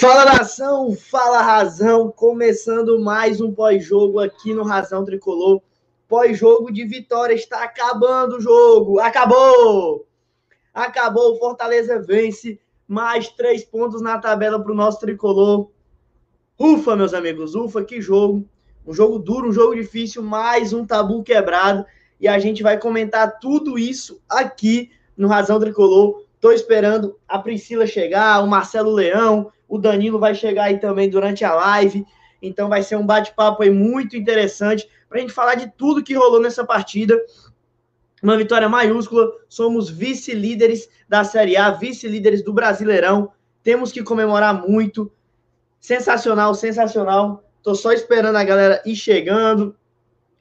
Fala nação, fala razão, começando mais um pós-jogo aqui no Razão Tricolor. Pós-jogo de vitória, está acabando o jogo, acabou! Acabou, Fortaleza vence, mais três pontos na tabela para o nosso Tricolor. Ufa, meus amigos, ufa, que jogo! Um jogo duro, um jogo difícil, mais um tabu quebrado. E a gente vai comentar tudo isso aqui no Razão Tricolor. Estou esperando a Priscila chegar, o Marcelo Leão, o Danilo vai chegar aí também durante a live. Então vai ser um bate-papo aí muito interessante para a gente falar de tudo que rolou nessa partida. Uma vitória maiúscula. Somos vice-líderes da Série A, vice-líderes do Brasileirão. Temos que comemorar muito. Sensacional, sensacional. Tô só esperando a galera ir chegando.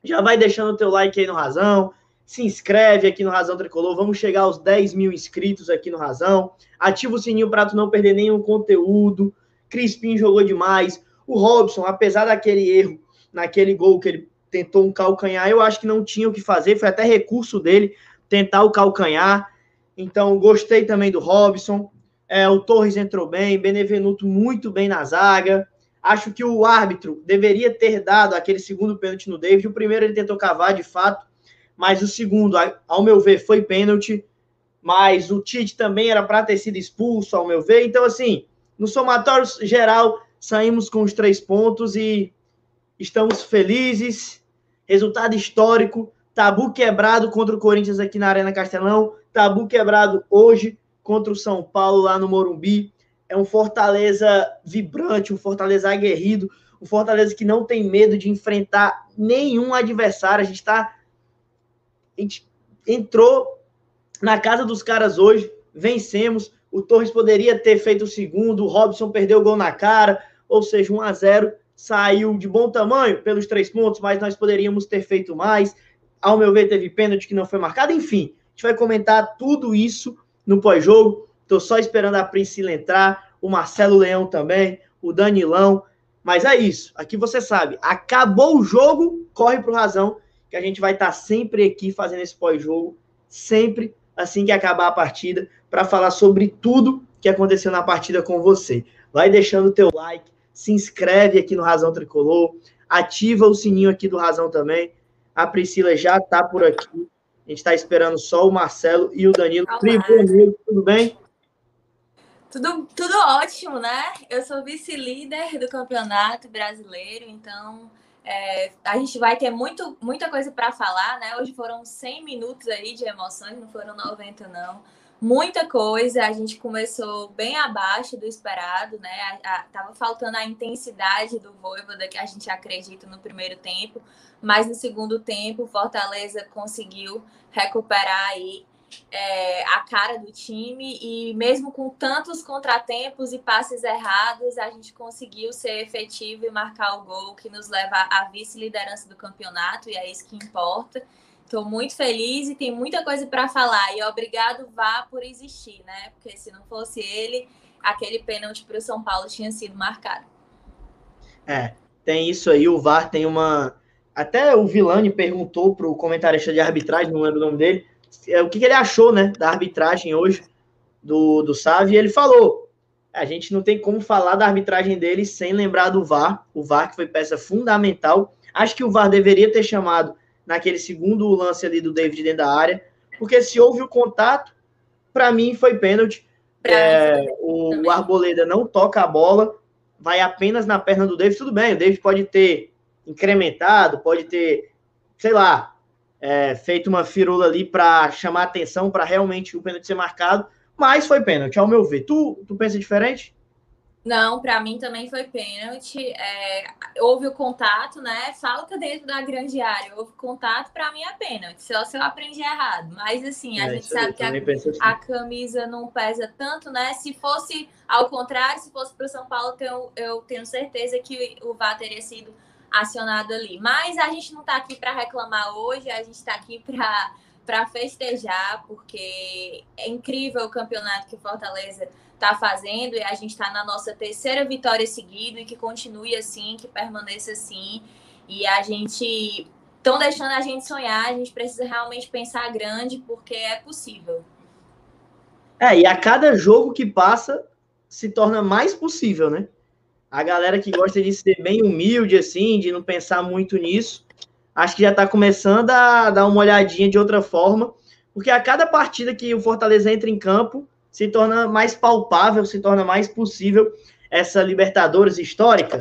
Já vai deixando o teu like aí no Razão se inscreve aqui no Razão Tricolor. Vamos chegar aos 10 mil inscritos aqui no Razão. Ativa o sininho para tu não perder nenhum conteúdo. Crispim jogou demais. O Robson, apesar daquele erro, naquele gol que ele tentou um calcanhar, eu acho que não tinha o que fazer. Foi até recurso dele tentar o calcanhar. Então, gostei também do Robson. É, o Torres entrou bem. Benevenuto muito bem na zaga. Acho que o árbitro deveria ter dado aquele segundo pênalti no David. O primeiro ele tentou cavar, de fato mas o segundo, ao meu ver, foi pênalti. Mas o Tite também era para ter sido expulso, ao meu ver. Então, assim, no somatório geral, saímos com os três pontos e estamos felizes. Resultado histórico. Tabu quebrado contra o Corinthians aqui na Arena Castelão. Tabu quebrado hoje contra o São Paulo lá no Morumbi. É um Fortaleza vibrante, um Fortaleza aguerrido, um Fortaleza que não tem medo de enfrentar nenhum adversário. A gente está a gente entrou na casa dos caras hoje, vencemos. O Torres poderia ter feito o segundo, o Robson perdeu o gol na cara, ou seja, 1 a 0 saiu de bom tamanho pelos três pontos, mas nós poderíamos ter feito mais. Ao meu ver, teve pênalti que não foi marcado. Enfim, a gente vai comentar tudo isso no pós-jogo. Estou só esperando a Priscila entrar, o Marcelo Leão também, o Danilão. Mas é isso. Aqui você sabe, acabou o jogo, corre pro razão que a gente vai estar sempre aqui fazendo esse pós-jogo, sempre assim que acabar a partida, para falar sobre tudo que aconteceu na partida com você. Vai deixando o teu like, se inscreve aqui no Razão Tricolor, ativa o sininho aqui do Razão também. A Priscila já está por aqui. A gente está esperando só o Marcelo e o Danilo. Primeiro, tudo bem? Tudo, tudo ótimo, né? Eu sou vice-líder do campeonato brasileiro, então é, a gente vai ter muito, muita coisa para falar, né? Hoje foram 100 minutos aí de emoções, não foram 90 não. Muita coisa, a gente começou bem abaixo do esperado, né? A, a, tava faltando a intensidade do Voivoda que a gente acredita no primeiro tempo, mas no segundo tempo Fortaleza conseguiu recuperar aí é, a cara do time e mesmo com tantos contratempos e passes errados, a gente conseguiu ser efetivo e marcar o gol que nos leva à vice-liderança do campeonato e é isso que importa. Estou muito feliz e tem muita coisa para falar. E obrigado, Vá, por existir, né? Porque se não fosse ele, aquele pênalti para o São Paulo tinha sido marcado. É, tem isso aí. O VAR tem uma. Até o Vilani perguntou para o comentarista de arbitragem, não lembro o nome dele, o que, que ele achou, né, da arbitragem hoje do, do Savi, e ele falou, a gente não tem como falar da arbitragem dele sem lembrar do VAR, o VAR que foi peça fundamental, acho que o VAR deveria ter chamado naquele segundo lance ali do David dentro da área, porque se houve o contato, para mim foi pênalti, é, o, o Arboleda não toca a bola, vai apenas na perna do David, tudo bem, o David pode ter incrementado, pode ter, sei lá, é, feito uma firula ali para chamar atenção para realmente o pênalti ser marcado, mas foi pênalti, ao meu ver. Tu, tu pensa diferente? Não, para mim também foi pênalti. É, houve o contato, né? Falta dentro da grande área. Houve contato, para mim é pênalti. Só se eu aprendi errado. Mas assim, a é, gente sabe que a, assim. a, camisa não pesa tanto, né? Se fosse ao contrário, se fosse para o São Paulo, eu, eu tenho certeza que o VAR teria sido acionado ali. Mas a gente não está aqui para reclamar hoje, a gente está aqui para festejar, porque é incrível o campeonato que o Fortaleza está fazendo e a gente está na nossa terceira vitória seguida e que continue assim, que permaneça assim. E a gente estão deixando a gente sonhar, a gente precisa realmente pensar grande, porque é possível. É, e a cada jogo que passa, se torna mais possível, né? A galera que gosta de ser bem humilde, assim, de não pensar muito nisso, acho que já está começando a dar uma olhadinha de outra forma, porque a cada partida que o Fortaleza entra em campo, se torna mais palpável, se torna mais possível essa Libertadores histórica.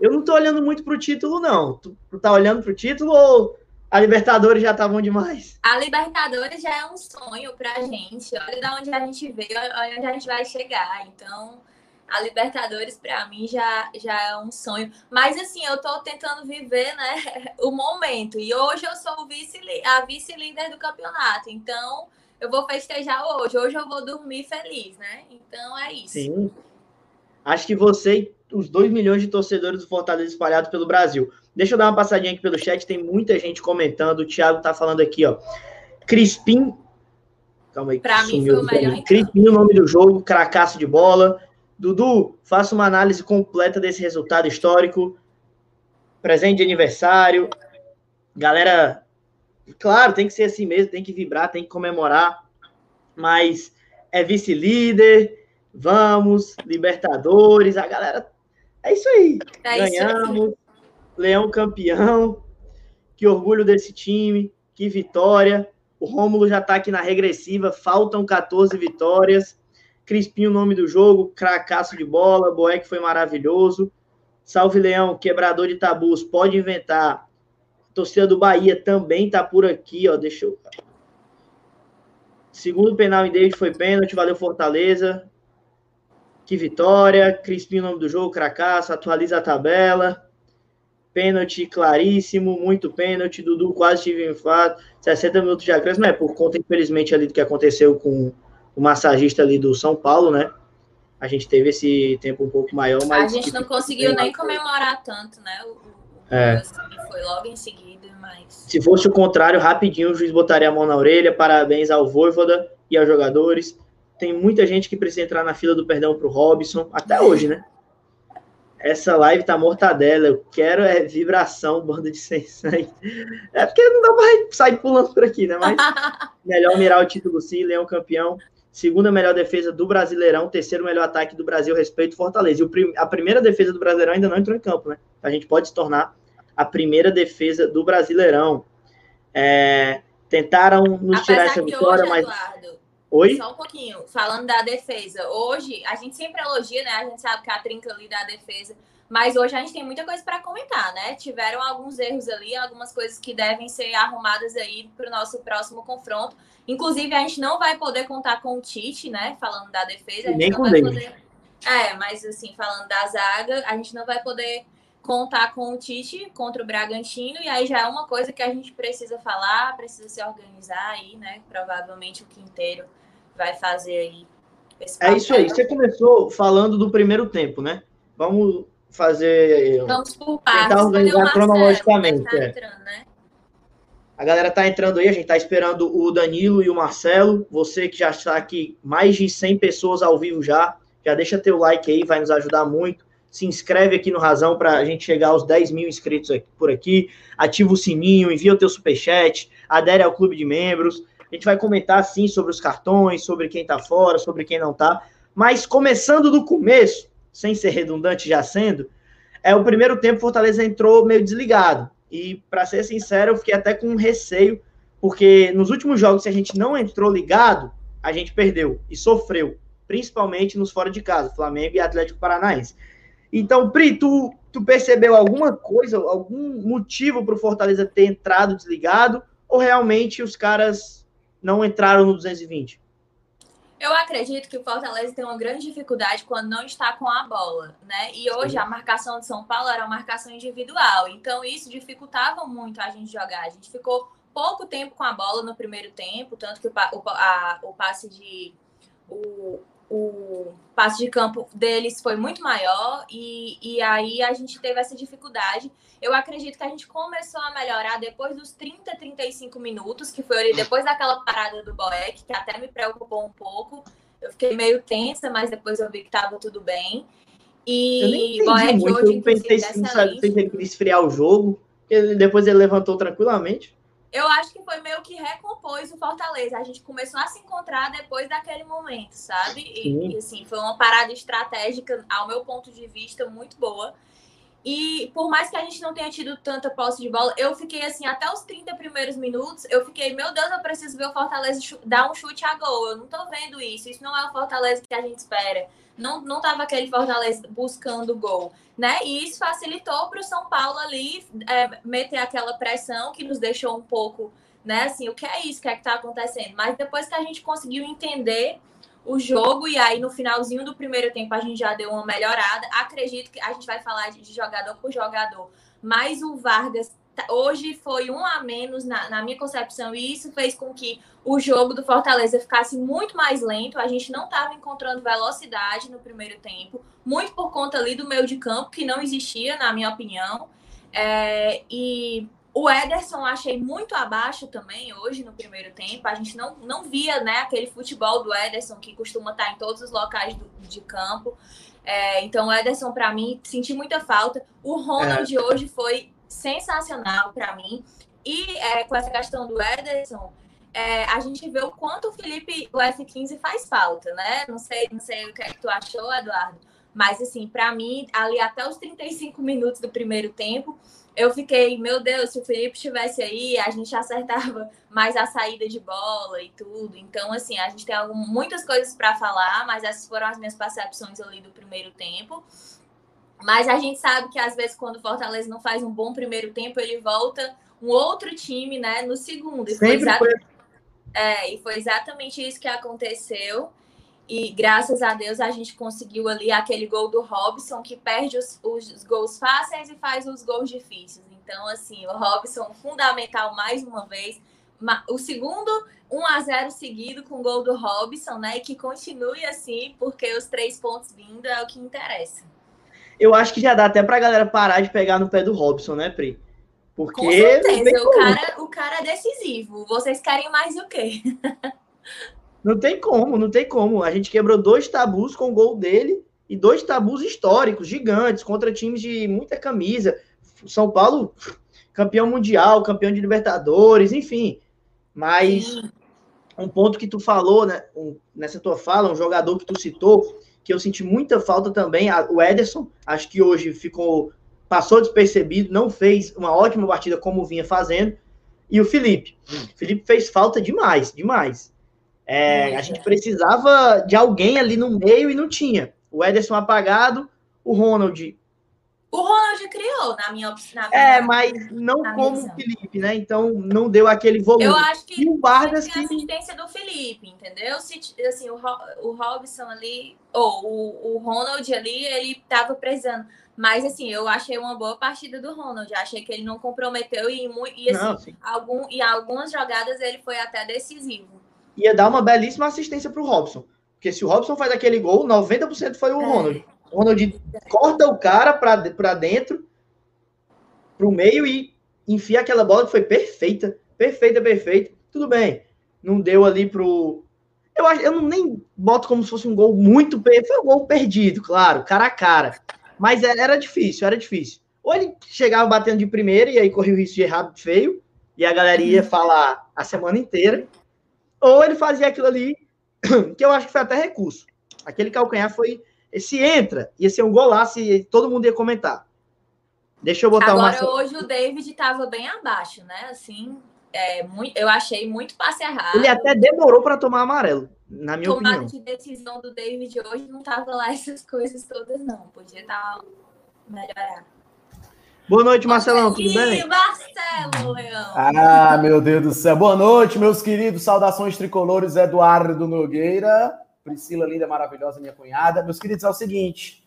Eu não estou olhando muito para o título, não. Tu, tu tá olhando para o título ou a Libertadores já tá bom demais? A Libertadores já é um sonho pra gente. Olha de onde a gente veio, olha onde a gente vai chegar. Então, a Libertadores para mim já, já é um sonho. Mas assim, eu tô tentando viver, né, o momento. E hoje eu sou vice, a vice-líder do campeonato. Então, eu vou festejar hoje. Hoje eu vou dormir feliz, né? Então é isso. Sim. Acho que você e os 2 milhões de torcedores do Fortaleza espalhados pelo Brasil. Deixa eu dar uma passadinha aqui pelo chat, tem muita gente comentando. O Thiago tá falando aqui, ó. Crispim. Calma aí. Pra mim foi o melhor. Crispim, o nome do jogo, cracaço de bola. Dudu, faça uma análise completa desse resultado histórico. Presente de aniversário. Galera, claro, tem que ser assim mesmo, tem que vibrar, tem que comemorar. Mas é vice-líder, vamos, Libertadores, a galera. É isso aí. É Ganhamos. Isso Leão campeão. Que orgulho desse time. Que vitória. O Rômulo já está aqui na regressiva. Faltam 14 vitórias. Crispim, o nome do jogo, cracaço de bola, Boeck foi maravilhoso. Salve Leão, quebrador de tabus, pode inventar. Torcida do Bahia também tá por aqui, ó. Deixa eu. Segundo penal em David foi pênalti, valeu Fortaleza. Que vitória. Crispim, o nome do jogo, cracaço, atualiza a tabela. Pênalti claríssimo, muito pênalti. Dudu quase tive um infarto. 60 minutos de acréscimo, é por conta, infelizmente, ali do que aconteceu com o massagista ali do São Paulo, né? A gente teve esse tempo um pouco maior, mas. A gente não conseguiu nem comemorar tanto, né? O, é. Foi logo em seguida, mas. Se fosse o contrário, rapidinho o juiz botaria a mão na orelha. Parabéns ao Voivoda e aos jogadores. Tem muita gente que precisa entrar na fila do perdão pro Robson, até hoje, né? Essa live tá mortadela. Eu quero é vibração, banda de sensação. É porque não dá pra sair pulando por aqui, né? Mas melhor mirar o título sim, Leão campeão segunda melhor defesa do Brasileirão, terceiro melhor ataque do Brasil, respeito Fortaleza. E prim a primeira defesa do Brasileirão ainda não entrou em campo, né? A gente pode se tornar a primeira defesa do Brasileirão. É, tentaram nos Apesar tirar essa vitória, hoje, mas. Eduardo, Oi? Só um pouquinho, falando da defesa. Hoje, a gente sempre elogia, né? A gente sabe que a trinca ali da defesa mas hoje a gente tem muita coisa para comentar, né? Tiveram alguns erros ali, algumas coisas que devem ser arrumadas aí para o nosso próximo confronto. Inclusive, a gente não vai poder contar com o Tite, né? Falando da defesa. Nem com vai poder... É, mas assim, falando da zaga, a gente não vai poder contar com o Tite contra o Bragantino, e aí já é uma coisa que a gente precisa falar, precisa se organizar aí, né? Provavelmente o Quinteiro vai fazer aí. é isso aí. Você começou falando do primeiro tempo, né? Vamos fazer. Vamos por partes. Tentar organizar cronologicamente. Tá é. entrando, né? A galera tá entrando aí, a gente tá esperando o Danilo e o Marcelo. Você que já está aqui, mais de 100 pessoas ao vivo já, já deixa teu like aí, vai nos ajudar muito. Se inscreve aqui no Razão para a gente chegar aos 10 mil inscritos aqui, por aqui. Ativa o sininho, envia o teu superchat, adere ao clube de membros. A gente vai comentar, sim, sobre os cartões, sobre quem tá fora, sobre quem não tá. Mas começando do começo, sem ser redundante já sendo, é o primeiro tempo Fortaleza entrou meio desligado. E, para ser sincero, eu fiquei até com receio, porque nos últimos jogos, se a gente não entrou ligado, a gente perdeu e sofreu, principalmente nos fora de casa, Flamengo e Atlético Paranaense. Então, Pri, tu, tu percebeu alguma coisa, algum motivo para o Fortaleza ter entrado desligado, ou realmente os caras não entraram no 220? Eu acredito que o Fortaleza tem uma grande dificuldade quando não está com a bola, né? E hoje a marcação de São Paulo era uma marcação individual, então isso dificultava muito a gente jogar. A gente ficou pouco tempo com a bola no primeiro tempo, tanto que o, o, a, o passe de o, o passe de campo deles foi muito maior e, e aí a gente teve essa dificuldade. Eu acredito que a gente começou a melhorar depois dos 30, 35 minutos, que foi ali depois daquela parada do Boeck, que até me preocupou um pouco. Eu fiquei meio tensa, mas depois eu vi que estava tudo bem. E Boeck hoje, eu pensei se ele queria esfriar o jogo, depois ele levantou tranquilamente. Eu acho que foi meio que recompôs o Fortaleza. A gente começou a se encontrar depois daquele momento, sabe? E, e, assim, foi uma parada estratégica, ao meu ponto de vista, muito boa. E por mais que a gente não tenha tido tanta posse de bola, eu fiquei assim, até os 30 primeiros minutos, eu fiquei, meu Deus, eu preciso ver o Fortaleza dar um chute a gol. Eu não tô vendo isso. Isso não é o Fortaleza que a gente espera. Não, não tava aquele Fortaleza buscando gol, né? E isso facilitou para o São Paulo ali é, meter aquela pressão que nos deixou um pouco, né? Assim, o que é isso? O que é que tá acontecendo? Mas depois que a gente conseguiu entender o jogo e aí no finalzinho do primeiro tempo a gente já deu uma melhorada. Acredito que a gente vai falar de jogador por jogador, mas o Vargas tá, hoje foi um a menos na, na, minha concepção e isso fez com que o jogo do Fortaleza ficasse muito mais lento. A gente não estava encontrando velocidade no primeiro tempo, muito por conta ali do meio de campo que não existia, na minha opinião. É, e o Ederson achei muito abaixo também hoje no primeiro tempo. A gente não, não via né, aquele futebol do Ederson que costuma estar em todos os locais do, de campo. É, então, o Ederson, para mim, senti muita falta. O Ronald é. hoje foi sensacional para mim. E é, com essa questão do Ederson, é, a gente vê o quanto o Felipe, o F15, faz falta, né? Não sei, não sei o que, é que tu achou, Eduardo. Mas, assim, para mim, ali até os 35 minutos do primeiro tempo, eu fiquei, meu Deus, se o Felipe estivesse aí, a gente acertava mais a saída de bola e tudo. Então, assim, a gente tem muitas coisas para falar, mas essas foram as minhas percepções ali do primeiro tempo. Mas a gente sabe que às vezes quando o Fortaleza não faz um bom primeiro tempo, ele volta um outro time, né, no segundo. E foi, exatamente, foi... É, e foi exatamente isso que aconteceu. E graças a Deus a gente conseguiu ali aquele gol do Robson, que perde os, os gols fáceis e faz os gols difíceis. Então, assim, o Robson fundamental mais uma vez. O segundo 1 a 0 seguido com o gol do Robson, né? E que continue assim, porque os três pontos vindo é o que interessa. Eu acho que já dá até pra galera parar de pegar no pé do Robson, né, Pri? Porque. Com certeza, o cara, o cara é decisivo. Vocês querem mais o quê? Não tem como, não tem como. A gente quebrou dois tabus com o gol dele e dois tabus históricos, gigantes, contra times de muita camisa. São Paulo, campeão mundial, campeão de Libertadores, enfim. Mas um ponto que tu falou, né, um, nessa tua fala, um jogador que tu citou, que eu senti muita falta também, a, o Ederson, acho que hoje ficou passou despercebido, não fez uma ótima partida como vinha fazendo. E o Felipe. Hum. Felipe fez falta demais, demais. É, a gente precisava de alguém ali no meio e não tinha. O Ederson apagado, o Ronald. O Ronald criou, na minha opinião. É, mas não como o Felipe, né? Então não deu aquele volume. Eu acho que e o Vargas que... a assistência do Felipe, entendeu? Se, assim, o, o Robson ali, ou o, o Ronald ali, ele tava precisando. Mas assim, eu achei uma boa partida do Ronald. Achei que ele não comprometeu e, e assim, não, algum, e algumas jogadas ele foi até decisivo ia dar uma belíssima assistência para o Robson. Porque se o Robson faz aquele gol, 90% foi o é. Ronald. O Ronald corta o cara para dentro, para o meio e enfia aquela bola que foi perfeita. Perfeita, perfeita. Tudo bem. Não deu ali pro. Eu, acho, eu não nem boto como se fosse um gol muito. Foi um gol perdido, claro, cara a cara. Mas é, era difícil, era difícil. Ou ele chegava batendo de primeira e aí corria o risco de errar feio, e a galera ia falar a semana inteira. Ou ele fazia aquilo ali, que eu acho que foi até recurso. Aquele calcanhar foi. Se entra, ia ser um golaço e todo mundo ia comentar. Deixa eu botar Agora, uma... hoje o David estava bem abaixo, né? Assim, é, muito, eu achei muito passe errado. Ele até demorou para tomar amarelo, na minha Tomada opinião. de decisão do David hoje não tava lá essas coisas todas, não. Podia estar melhorar. Boa noite, Marcelão, tudo bem? Marcelo, Leão. Ah, meu Deus do céu. Boa noite, meus queridos. Saudações tricolores, Eduardo Nogueira. Priscila, linda, maravilhosa, minha cunhada. Meus queridos, é o seguinte.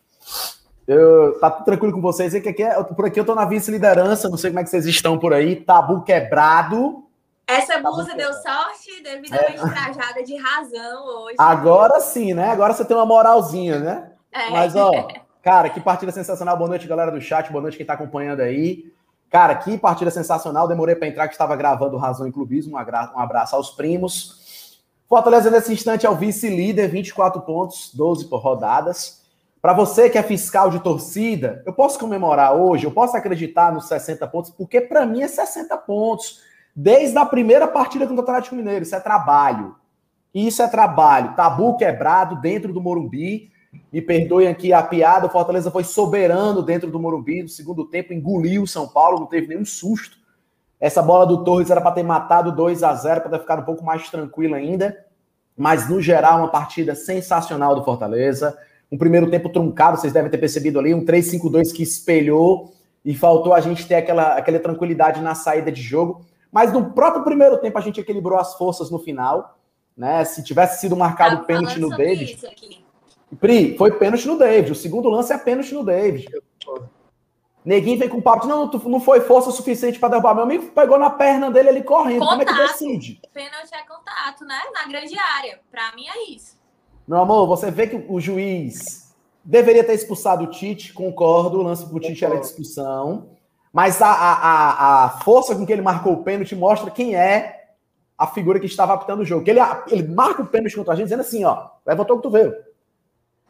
Eu, tá tudo tranquilo com vocês? Aqui, aqui, é, por aqui eu tô na vice-liderança, não sei como é que vocês estão por aí. Tabu quebrado. Essa blusa deu sorte, devidamente é. trajada de razão hoje. Agora sim, né? Agora você tem uma moralzinha, né? É. Mas, ó, Cara, que partida sensacional. Boa noite, galera do chat. Boa noite quem está acompanhando aí. Cara, que partida sensacional. Demorei para entrar que estava gravando Razão em Clubismo. Um abraço aos primos. Fortaleza, nesse instante, é o vice-líder, 24 pontos, 12 por rodadas. Para você que é fiscal de torcida, eu posso comemorar hoje, eu posso acreditar nos 60 pontos, porque para mim é 60 pontos. desde a primeira partida contra o Atlético Mineiro. Isso é trabalho. Isso é trabalho. Tabu quebrado dentro do Morumbi. Me perdoem aqui a piada. O Fortaleza foi soberano dentro do Morumbi no segundo tempo, engoliu o São Paulo, não teve nenhum susto. Essa bola do Torres era para ter matado 2 a 0 para ter ficado um pouco mais tranquilo ainda. Mas, no geral, uma partida sensacional do Fortaleza. Um primeiro tempo truncado, vocês devem ter percebido ali, um 3-5-2 que espelhou e faltou a gente ter aquela, aquela tranquilidade na saída de jogo. Mas no próprio primeiro tempo a gente equilibrou as forças no final. Né? Se tivesse sido marcado tá pênalti no David. Pri, foi pênalti no David. O segundo lance é pênalti no David. Neguinho vem com o papo, não, não foi força suficiente para derrubar. Meu amigo pegou na perna dele ele correndo. Contato. Como é que decide? Pênalti é contato, né? Na grande área. Para mim é isso. Meu amor, você vê que o juiz deveria ter expulsado o Tite, concordo. O lance pro Tite era discussão. Mas a, a, a, a força com que ele marcou o pênalti mostra quem é a figura que estava apitando o jogo. Que ele, ele marca o pênalti contra a gente dizendo assim, ó, levantou o cotovelo.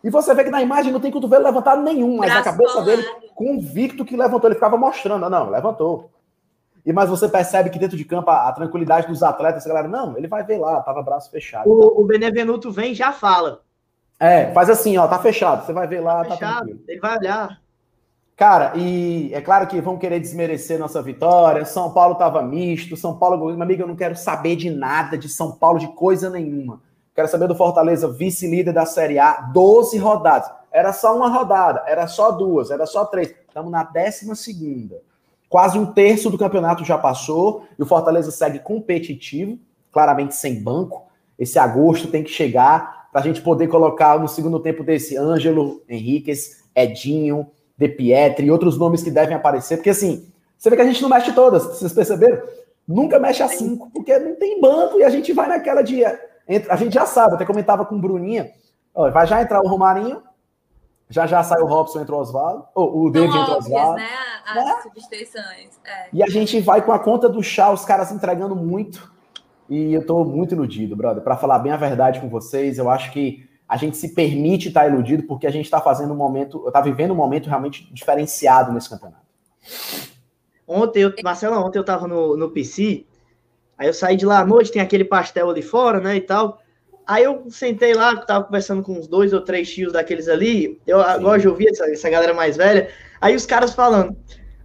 E você vê que na imagem não tem cotovelo levantado nenhum, mas Braço a cabeça dele, convicto que levantou, ele ficava mostrando, não, levantou. E mas você percebe que dentro de campo a, a tranquilidade dos atletas, a galera, não, ele vai ver lá, tava braço fechado. O, o Benevenuto vem e já fala. É, faz assim, ó, tá fechado, você vai ver lá, tá, tá tranquilo. Ele vai olhar. Cara, e é claro que vão querer desmerecer nossa vitória. São Paulo tava misto, São Paulo, meu amigo, eu não quero saber de nada de São Paulo, de coisa nenhuma. Quero saber do Fortaleza, vice-líder da Série A, 12 rodadas. Era só uma rodada, era só duas, era só três. Estamos na décima segunda. Quase um terço do campeonato já passou e o Fortaleza segue competitivo, claramente sem banco. Esse agosto tem que chegar para a gente poder colocar no segundo tempo desse Ângelo, Henriquez, Edinho, De Pietri e outros nomes que devem aparecer, porque assim, você vê que a gente não mexe todas, vocês perceberam? Nunca mexe a cinco, porque não tem banco e a gente vai naquela de a gente já sabe, até comentava com o Bruninha. Ó, vai já entrar o Romarinho, já já sai o Robson, entra o Oswaldo, ou o David entra o Oswaldo. né? As né? substituições. É. E a gente vai com a conta do chá, os caras entregando muito. E eu tô muito iludido, brother. Para falar bem a verdade com vocês, eu acho que a gente se permite estar tá iludido porque a gente está fazendo um momento, está vivendo um momento realmente diferenciado nesse campeonato. Ontem, eu, Marcelo, ontem eu tava no, no PC Aí eu saí de lá à noite, tem aquele pastel ali fora, né, e tal. Aí eu sentei lá, tava conversando com uns dois ou três tios daqueles ali. Eu Sim. gosto de ouvir essa, essa galera mais velha. Aí os caras falando,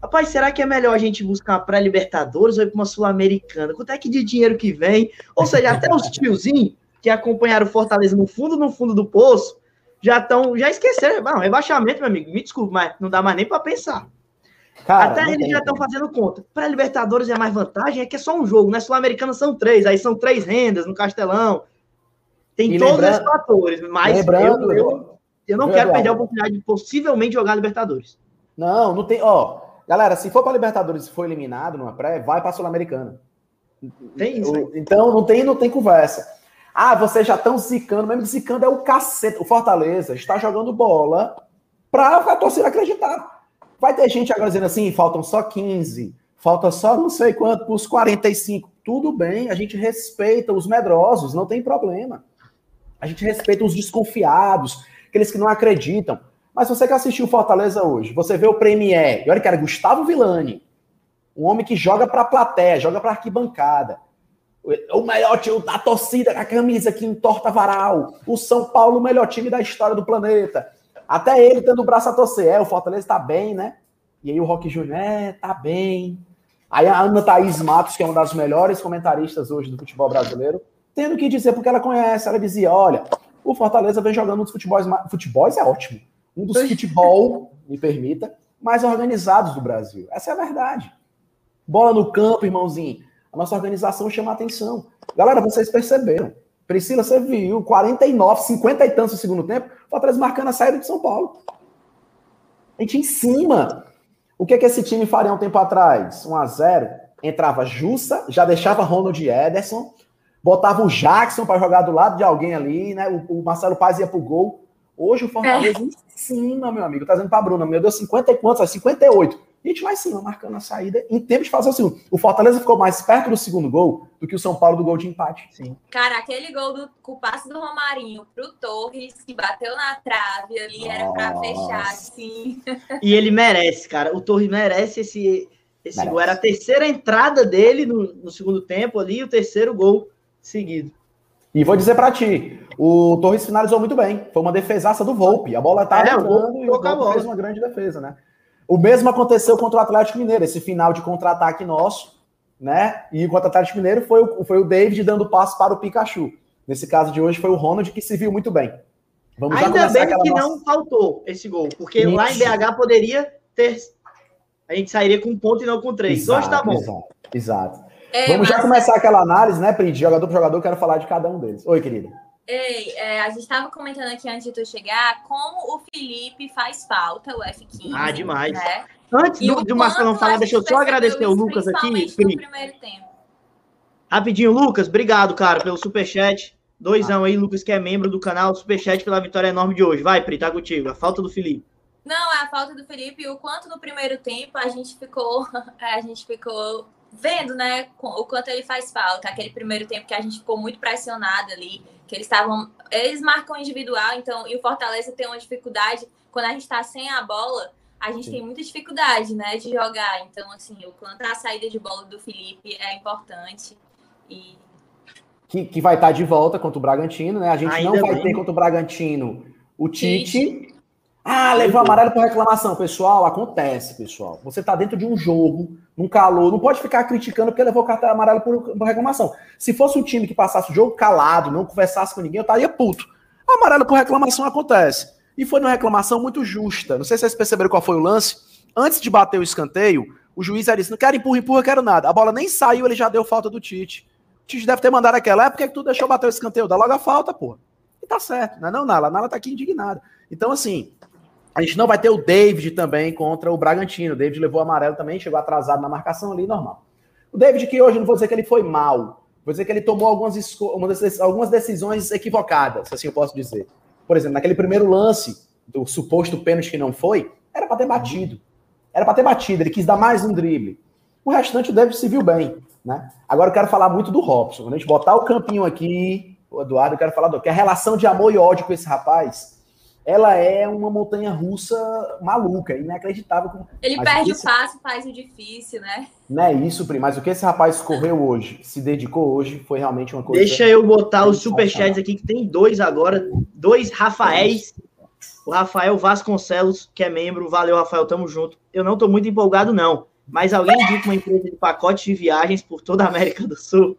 rapaz, será que é melhor a gente buscar uma pré-libertadores ou ir para uma sul-americana? Quanto é que de dinheiro que vem? Ou seja, até os tiozinhos que acompanharam o Fortaleza no fundo, no fundo do poço, já estão, já esqueceram. Não, rebaixamento, meu amigo, me desculpe, mas não dá mais nem para pensar. Cara, Até eles já estão fazendo conta. Para Libertadores é mais vantagem, é que é só um jogo, né? Sul-Americana são três, aí são três rendas no Castelão. Tem e todos esses fatores, mas eu, eu, eu não quero perder a oportunidade de possivelmente jogar Libertadores. Não, não tem. Ó, galera, se for para Libertadores e for eliminado numa pré, vai para Sul-Americana. Tem isso. Aí. Então não tem, não tem conversa. Ah, vocês já estão zicando, mesmo zicando é o cacete. O Fortaleza está jogando bola para a torcida acreditar. Vai ter gente agora dizendo assim, faltam só 15, falta só não sei quanto os 45. Tudo bem, a gente respeita os medrosos, não tem problema. A gente respeita os desconfiados, aqueles que não acreditam. Mas você que assistiu Fortaleza hoje, você vê o Premier, e olha que era Gustavo Villani, um homem que joga para a plateia, joga para arquibancada. O melhor time da torcida, a camisa que entorta varal. O São Paulo, o melhor time da história do planeta. Até ele tendo o braço a torcer. É, o Fortaleza tá bem, né? E aí o Rock Júnior, é, tá bem. Aí a Ana Thaís Matos, que é uma das melhores comentaristas hoje do futebol brasileiro, tendo que dizer, porque ela conhece, ela dizia, olha, o Fortaleza vem jogando um dos futebols, futebols é ótimo, um dos futebol, me permita, mais organizados do Brasil. Essa é a verdade. Bola no campo, irmãozinho. A nossa organização chama a atenção. Galera, vocês perceberam. Priscila, você viu, 49, 50 e tantos no segundo tempo, Fortaleza marcando a saída de São Paulo. A gente em cima. O que, que esse time faria um tempo atrás? 1 a 0 entrava Jussa, já deixava Ronald Ederson, botava o Jackson para jogar do lado de alguém ali, né? O, o Marcelo Paz ia pro gol. Hoje o Fortaleza é. em cima, meu amigo. Tá dizendo pra Bruna, meu Deus, 50 e quantos? 58 a gente vai sim, marcando a saída em tempo de fazer o segundo. O Fortaleza ficou mais perto do segundo gol do que o São Paulo do gol de empate. Sim. Cara, aquele gol do com o passe do Romarinho pro Torres, que bateu na trave ali, Nossa. era para fechar, sim. E ele merece, cara. O Torres merece esse Esse Merece. gol era a terceira entrada dele no, no segundo tempo ali, o terceiro gol seguido. E vou dizer para ti, o Torres finalizou muito bem. Foi uma defesaça do Volpe. A bola estava é, entrando e o Volpe fez uma grande defesa, né? O mesmo aconteceu contra o Atlético Mineiro, esse final de contra-ataque nosso, né? E contra o Atlético Mineiro foi o, foi o David dando passo para o Pikachu. Nesse caso de hoje foi o Ronald que se viu muito bem. Vamos Ainda bem que nossa... não faltou esse gol, porque Isso. lá em BH poderia ter. A gente sairia com um ponto e não com três. Exato, hoje tá bom. Exato. exato. É, Vamos já começar aquela análise, né, Pri? De jogador por jogador, quero falar de cada um deles. Oi, querida. Ei, é, a gente estava comentando aqui antes de tu chegar como o Felipe faz falta, o F15. Ah, demais. Né? Antes do, do Marcelão falar, deixa eu só agradecer o Lucas aqui. No primeiro tempo. Rapidinho, Lucas, obrigado, cara, pelo superchat. Doisão ah. aí, Lucas, que é membro do canal, superchat pela vitória enorme de hoje. Vai, Pri, tá contigo. A falta do Felipe. Não, é a falta do Felipe e o quanto no primeiro tempo a gente ficou, a gente ficou vendo, né, o quanto ele faz falta. Aquele primeiro tempo que a gente ficou muito pressionado ali, que eles estavam. Eles marcam individual, então, e o Fortaleza tem uma dificuldade. Quando a gente está sem a bola, a gente Sim. tem muita dificuldade, né, de jogar. Então, assim, o quanto a saída de bola do Felipe é importante. E. Que, que vai estar tá de volta contra o Bragantino, né? A gente Ainda não vai bem. ter contra o Bragantino o Tite. Ah, levou amarelo por reclamação. Pessoal, acontece, pessoal. Você tá dentro de um jogo, num calor, não pode ficar criticando porque levou cartão amarelo por, por, reclamação. Se fosse um time que passasse o jogo calado, não conversasse com ninguém, eu estaria puto. Amarelo por reclamação acontece. E foi uma reclamação muito justa. Não sei se vocês perceberam qual foi o lance. Antes de bater o escanteio, o juiz isso: não quero empurra, empurra, quero nada. A bola nem saiu, ele já deu falta do Tite. O Tite deve ter mandado aquela. É porque tu deixou bater o escanteio? Dá logo a falta, pô. E tá certo, não é não, Nala? Nala tá aqui indignada. Então, assim, a gente não vai ter o David também contra o Bragantino. O David levou amarelo também, chegou atrasado na marcação ali, normal. O David, que hoje não vou dizer que ele foi mal, vou dizer que ele tomou algumas, algumas decisões equivocadas, assim eu posso dizer. Por exemplo, naquele primeiro lance do suposto pênalti que não foi, era para ter batido. Era para ter batido, ele quis dar mais um drible. O restante o David se viu bem. Né? Agora eu quero falar muito do Robson. Quando a gente botar o campinho aqui, o Eduardo, eu quero falar do que a relação de amor e ódio com esse rapaz ela é uma montanha russa maluca, inacreditável. Ele mas perde o fácil, faz o difícil, né? Não é isso, Pri, mas o que esse rapaz correu hoje, se dedicou hoje, foi realmente uma coisa. Deixa eu botar os superchats aqui, que tem dois agora, dois Rafaéis. O Rafael Vasconcelos, que é membro, valeu, Rafael, tamo junto. Eu não tô muito empolgado, não mas alguém indica uma empresa de pacotes de viagens por toda a América do Sul.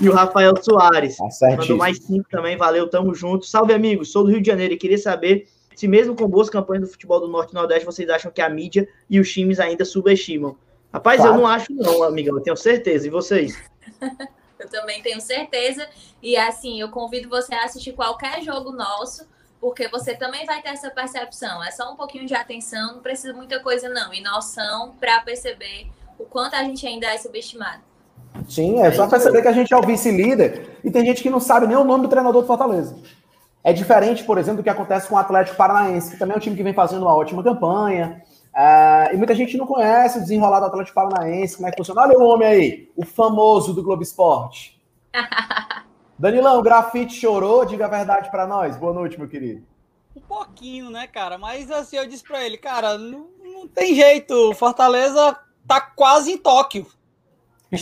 e o Rafael Soares. Tá mandou mais cinco também, valeu, tamo junto. Salve, amigos, sou do Rio de Janeiro e queria saber se mesmo com boas campanhas do futebol do Norte e Nordeste, vocês acham que a mídia e os times ainda subestimam. Rapaz, claro. eu não acho não, amiga, eu tenho certeza. E vocês? eu também tenho certeza. E assim, eu convido você a assistir qualquer jogo nosso, porque você também vai ter essa percepção. É só um pouquinho de atenção, não precisa muita coisa, não. E noção para perceber o quanto a gente ainda é subestimado. Sim, é só perceber que a gente é o vice-líder e tem gente que não sabe nem o nome do treinador do Fortaleza. É diferente, por exemplo, do que acontece com o Atlético Paranaense, que também é um time que vem fazendo uma ótima campanha. Uh, e muita gente não conhece o desenrolado do Atlético Paranaense, como é que funciona. Olha o homem aí, o famoso do Globo Esporte. Danilão, o grafite chorou? Diga a verdade para nós. Boa noite, meu querido. Um pouquinho, né, cara? Mas assim, eu disse para ele, cara, não, não tem jeito. Fortaleza tá quase em Tóquio.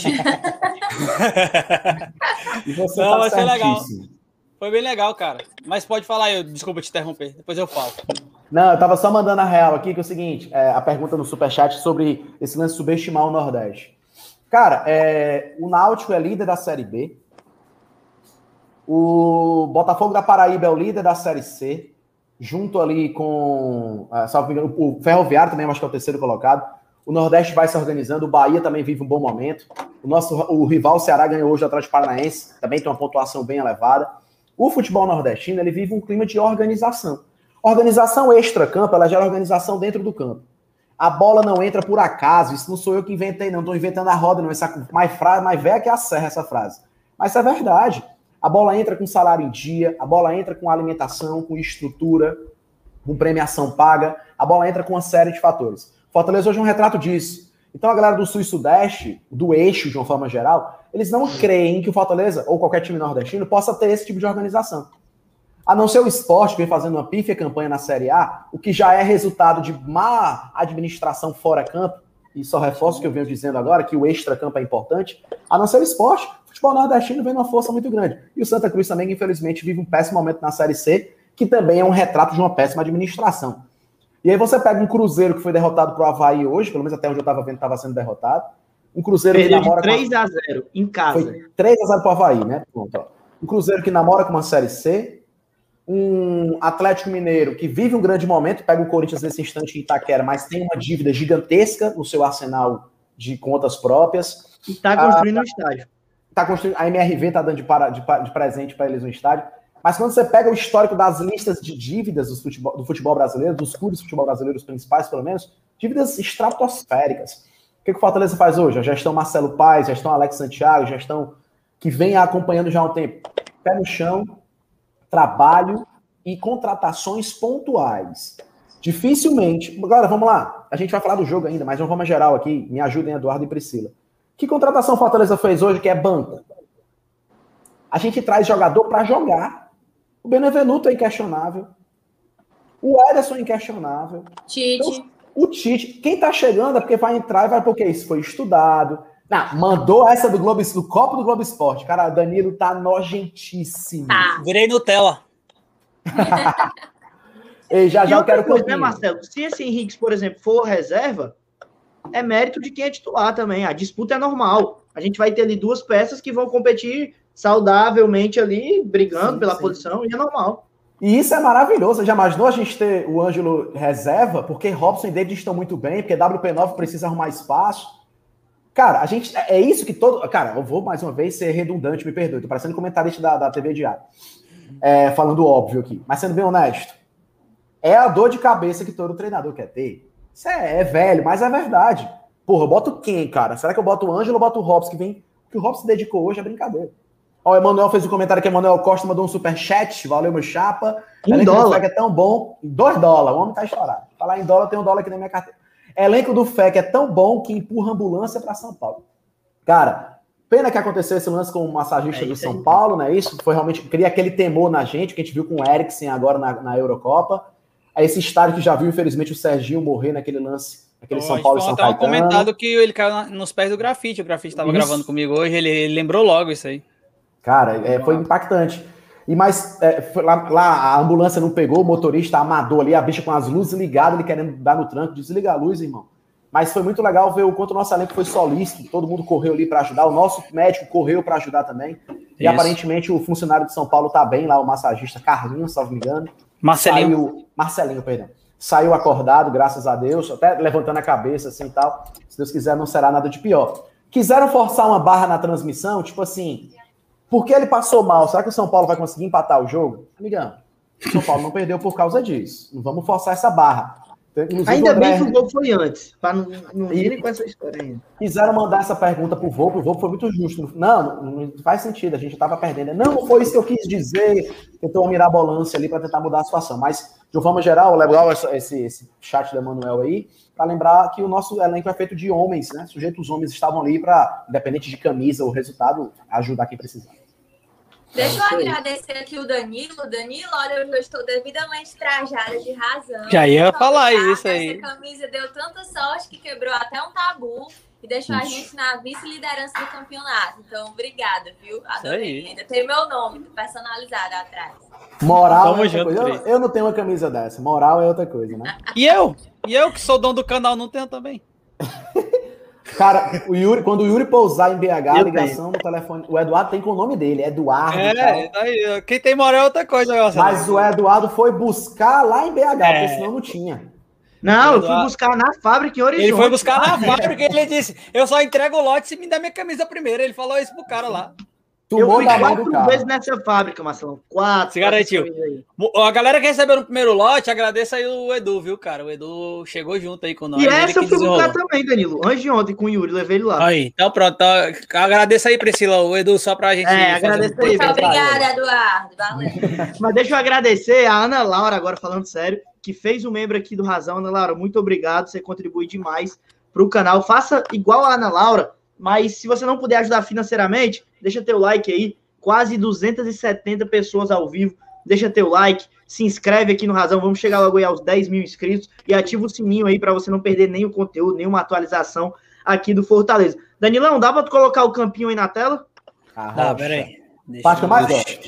e você não, tá foi legal. Foi bem legal, cara. Mas pode falar aí, desculpa te interromper, depois eu falo. Não, eu tava só mandando a real aqui, que é o seguinte, é, a pergunta no Superchat sobre esse lance subestimar o Nordeste. Cara, é, o Náutico é líder da Série B, o Botafogo da Paraíba é o líder da Série C, junto ali com, uh, salvo engano, o Ferroviário também, acho que é o terceiro colocado. O Nordeste vai se organizando, o Bahia também vive um bom momento. O nosso o rival o Ceará ganhou hoje atrás do Paranaense, também tem uma pontuação bem elevada. O futebol nordestino, ele vive um clima de organização. Organização extra-campo, ela gera organização dentro do campo. A bola não entra por acaso, isso não sou eu que inventei, não estou inventando a roda, não. Essa mais, mais velha que a serra essa frase. Mas isso é verdade. A bola entra com salário em dia, a bola entra com alimentação, com estrutura, com premiação paga, a bola entra com uma série de fatores. Fortaleza hoje é um retrato disso. Então a galera do Sul e Sudeste, do eixo de uma forma geral, eles não creem que o Fortaleza, ou qualquer time nordestino, possa ter esse tipo de organização. A não ser o esporte, que vem fazendo uma pífia campanha na Série A, o que já é resultado de má administração fora campo, e só reforço o que eu venho dizendo agora, que o extra-campo é importante, a não ser o esporte, o futebol nordestino vem numa força muito grande. E o Santa Cruz também, infelizmente, vive um péssimo momento na Série C, que também é um retrato de uma péssima administração. E aí você pega um Cruzeiro que foi derrotado pro Havaí hoje, pelo menos até onde eu estava vendo estava sendo derrotado. Um Cruzeiro Perdeu que namora 3 com... a 0 em casa. Foi 3 a 0 pro Havaí, né? Pronto, ó. Um Cruzeiro que namora com uma Série C. Um Atlético Mineiro que vive um grande momento, pega o Corinthians nesse instante em Itaquera, mas tem uma dívida gigantesca no seu arsenal de contas próprias. E está construindo ah, um estádio. Tá construindo, a MRV está dando de, para, de, de presente para eles um estádio. Mas quando você pega o histórico das listas de dívidas do futebol, do futebol brasileiro, dos clubes do futebol brasileiro, os principais, pelo menos, dívidas estratosféricas. O que, que o Fortaleza faz hoje? A gestão Marcelo Paes, a gestão Alex Santiago, a gestão que vem acompanhando já há um tempo. Pé no chão, trabalho e contratações pontuais. Dificilmente. Agora, vamos lá. A gente vai falar do jogo ainda, mas de uma forma geral aqui. Me ajudem, Eduardo e Priscila. Que contratação Fortaleza fez hoje que é banco? A gente traz jogador para jogar. O Benevenuto é inquestionável. O Ederson é inquestionável. Tite. Então, o Tite, quem tá chegando é porque vai entrar e vai porque isso foi estudado. Não, mandou essa do Globo, do copo do Globo Esporte. Cara, Danilo tá nojentíssimo. Tá. Virei Nutella. Ei, já já eu quero coisa, né, Marcelo? Se esse Henrique, por exemplo, for reserva, é mérito de quem é titular também. A disputa é normal. A gente vai ter ali duas peças que vão competir saudavelmente ali, brigando sim, pela sim. posição, e é normal. E isso é maravilhoso. Você já imaginou a gente ter o Ângelo reserva? Porque Robson e David estão muito bem, porque WP9 precisa arrumar espaço. Cara, a gente. É isso que todo. Cara, eu vou mais uma vez ser redundante, me perdoe. Tô parecendo comentarista da, da TV Diário. É, falando óbvio aqui. Mas sendo bem honesto, é a dor de cabeça que todo treinador quer ter. Isso é, é velho, mas é verdade. Porra, eu boto quem, cara? Será que eu boto o Ângelo ou boto o Robson que vem. O que o Robson dedicou hoje é brincadeira. Ó, o Emanuel fez um comentário que Emanuel Costa mandou um super chat. Valeu, meu chapa. Um dólar. Que é tão bom. Dois dólares. O homem tá estourado. Falar em dólar, tem um dólar aqui na minha carteira. Elenco do FEC é tão bom que empurra ambulância para São Paulo. Cara, pena que aconteceu esse lance com o massagista é do São aí. Paulo, né? Isso foi realmente. Cria aquele temor na gente, que a gente viu com o Eriksen agora na, na Eurocopa. É esse estádio que já viu, infelizmente, o Serginho morrer naquele lance Aquele oh, São Paulo e São Paulo. comentado que ele caiu nos pés do grafite. O grafite estava gravando comigo hoje, ele, ele, lembrou logo isso aí. Cara, é, foi impactante. E mais, é, lá, lá, a ambulância não pegou, o motorista amador ali, a bicha com as luzes ligadas, ele querendo dar no tranco, desliga a luz, irmão. Mas foi muito legal ver o quanto o nosso elenco foi solícito, todo mundo correu ali para ajudar, o nosso médico correu para ajudar também. E Isso. aparentemente o funcionário de São Paulo tá bem lá, o massagista Carlinhos, se não me engano. Marcelinho. Saiu, Marcelinho, perdão. Saiu acordado, graças a Deus, até levantando a cabeça assim e tal. Se Deus quiser, não será nada de pior. Quiseram forçar uma barra na transmissão, tipo assim, porque ele passou mal, será que o São Paulo vai conseguir empatar o jogo? Amigão, o São Paulo não perdeu por causa disso. Não vamos forçar essa barra. Ainda André... bem que o gol foi antes, para não, não irem com essa história ainda. Quiseram mandar essa pergunta pro Volpe, o Volpe foi muito justo. Não, não faz sentido, a gente estava perdendo. Não, foi isso que eu quis dizer. Tentou uma mirabolância ali para tentar mudar a situação. Mas, de uma forma geral, legal esse, esse chat da Manuel aí, para lembrar que o nosso elenco é feito de homens, né? Sujeitos homens estavam ali para, independente de camisa ou resultado, ajudar quem precisar. Deixa eu agradecer aqui o Danilo. Danilo, olha, eu estou devidamente trajada de razão. Já ia falar isso aí. Essa camisa deu tanta sorte que quebrou até um tabu e deixou Ixi. a gente na vice-liderança do campeonato. Então, obrigada, viu? Adorei. Ainda tem meu nome personalizado atrás. Moral é junto, coisa. Eu, eu, não tenho uma camisa dessa. Moral é outra coisa, né? E eu? E eu que sou dono do canal não tenho também. Cara, o Yuri, quando o Yuri pousar em BH, a ligação no telefone. O Eduardo tem com o nome dele, Eduardo. É, daí, quem tem moral é outra coisa. Mas o Eduardo foi buscar lá em BH, é. porque senão não tinha. Não, eu fui buscar na fábrica em Horizonte. Ele foi buscar na fábrica e ele disse: Eu só entrego o lote se me der minha camisa primeiro. Ele falou isso pro cara lá. Eu fui quatro vezes nessa fábrica, Marcelo. Quatro. Se garantiu. A galera que recebeu no primeiro lote, agradeça aí o Edu, viu, cara? O Edu chegou junto aí com nós. E essa eu fui buscar também, Danilo. Antes de ontem com o Yuri, levei ele lá. Aí, então pronto. Então, agradeça aí, Priscila, o Edu, só pra gente. É, agradecer um... aí. Muito obrigada, Eduardo. Valeu. Mas deixa eu agradecer a Ana Laura, agora falando sério, que fez um membro aqui do Razão. Ana Laura, muito obrigado. Você contribui demais pro canal. Faça igual a Ana Laura, mas se você não puder ajudar financeiramente, deixa teu like aí quase 270 pessoas ao vivo deixa teu like, se inscreve aqui no Razão, vamos chegar logo aí aos 10 mil inscritos e ativa o sininho aí para você não perder nenhum conteúdo, nenhuma atualização aqui do Fortaleza. Danilão, dá para tu colocar o campinho aí na tela? Ah, tá, peraí. Deixa, mais deixa,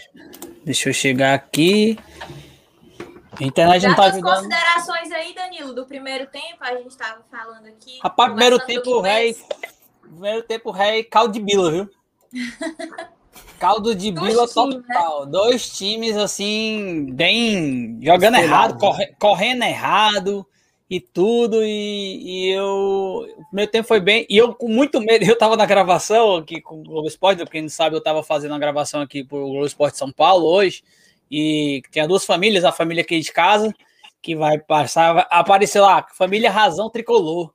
deixa eu chegar aqui. A internet não tá ajudando. considerações aí, Danilo, do primeiro tempo, a gente estava falando aqui. Rapaz, primeiro tempo, o rei. Primeiro tempo, o rei caldo de bila, viu? Caldo de bila total. Né? Dois times, assim, bem. jogando errado, corre, correndo errado e tudo. E, e eu. O primeiro tempo foi bem. E eu, com muito medo, eu tava na gravação aqui com o Globo Esporte, quem não sabe, eu tava fazendo a gravação aqui pro Globo Esporte São Paulo hoje e tinha duas famílias, a família aqui de casa, que vai passar, apareceu lá, família Razão Tricolor.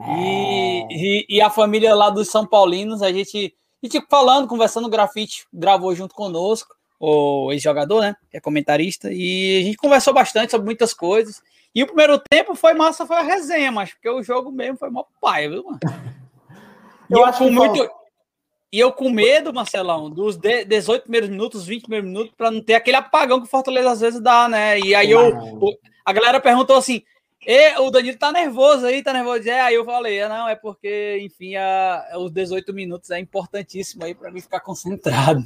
É. E, e, e, a família lá dos São Paulinos, a gente, e tipo, falando, conversando, o grafite gravou junto conosco, o ex-jogador, né, que é comentarista, e a gente conversou bastante sobre muitas coisas. E o primeiro tempo foi massa, foi a resenha, mas porque o jogo mesmo foi mó pai, viu, mano? Eu, eu acho com muito, e eu com medo, Marcelão, dos 18 primeiros minutos, 20 primeiros minutos, para não ter aquele apagão que o Fortaleza às vezes dá, né? E aí eu, a galera perguntou assim: e, o Danilo tá nervoso aí, tá nervoso? É, aí eu falei: é, não, é porque, enfim, a, os 18 minutos é importantíssimo aí para mim ficar concentrado.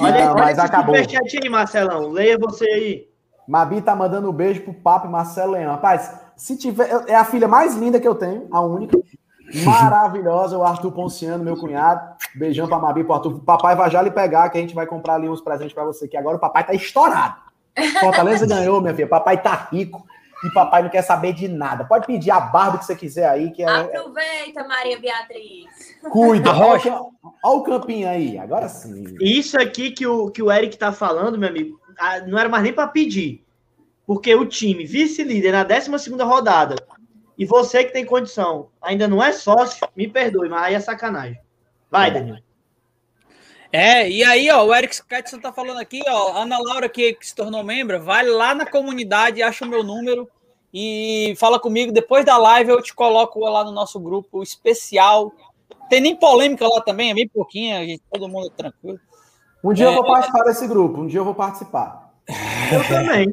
Olha, não, olha mas acabou. superchat aí, Marcelão. Leia você aí. Mabi tá mandando um beijo pro Papo Marcelo Leão. Rapaz, se tiver. É a filha mais linda que eu tenho, a única maravilhosa, o Arthur Ponciano, meu cunhado. Beijão pra Mabi, pro Arthur. Papai vai já lhe pegar, que a gente vai comprar ali uns presentes para você, que agora o papai tá estourado. Fortaleza ganhou, minha filha. Papai tá rico e papai não quer saber de nada. Pode pedir a barba que você quiser aí. Que é... Aproveita, Maria Beatriz. Cuida. Olha o campinho aí, agora sim. Isso aqui que o, que o Eric tá falando, meu amigo, não era mais nem para pedir. Porque o time, vice-líder na 12 rodada, e você que tem condição, ainda não é sócio, me perdoe, mas aí é sacanagem. Vai, Danilo. É, e aí, ó, o Eric Ketson tá falando aqui, ó, Ana Laura que, que, se tornou membro, vai lá na comunidade, acha o meu número e fala comigo. Depois da live eu te coloco lá no nosso grupo especial. Tem nem polêmica lá também, é bem pouquinho, gente, todo mundo é tranquilo. Um dia é, eu vou participar desse grupo, um dia eu vou participar. Eu também.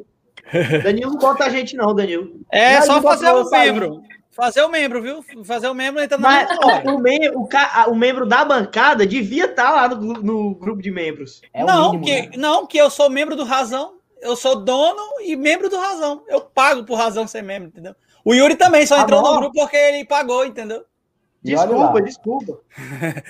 Danilo não bota a gente, não, Danilo. É só fazer um membro. Fazer o membro, viu? Fazer o membro entra Mas, o, mem o, o, membro da bancada devia estar tá lá no, no grupo de membros. É não, mínimo, que, né? não, que eu sou membro do Razão. Eu sou dono e membro do Razão. Eu pago por Razão ser membro, entendeu? O Yuri também só entrou no grupo porque ele pagou, entendeu? Desculpa, desculpa.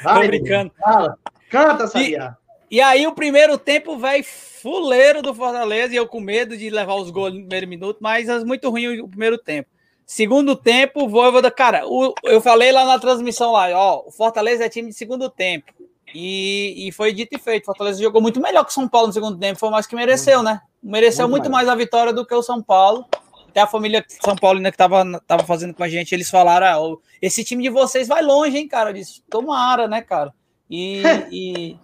Vai, Tô brincando. Fala. Canta, Sabiá. E aí, o primeiro tempo, velho, fuleiro do Fortaleza, e eu com medo de levar os gols no primeiro minuto, mas é muito ruim o primeiro tempo. Segundo tempo, Voivoda, cara, o, eu falei lá na transmissão lá, ó, o Fortaleza é time de segundo tempo. E, e foi dito e feito. O Fortaleza jogou muito melhor que o São Paulo no segundo tempo, foi mais que mereceu, né? Mereceu muito, muito mais. mais a vitória do que o São Paulo. Até a família São Paulina que tava, tava fazendo com a gente, eles falaram: ah, esse time de vocês vai longe, hein, cara? Eu disse, tomara, né, cara? E, e,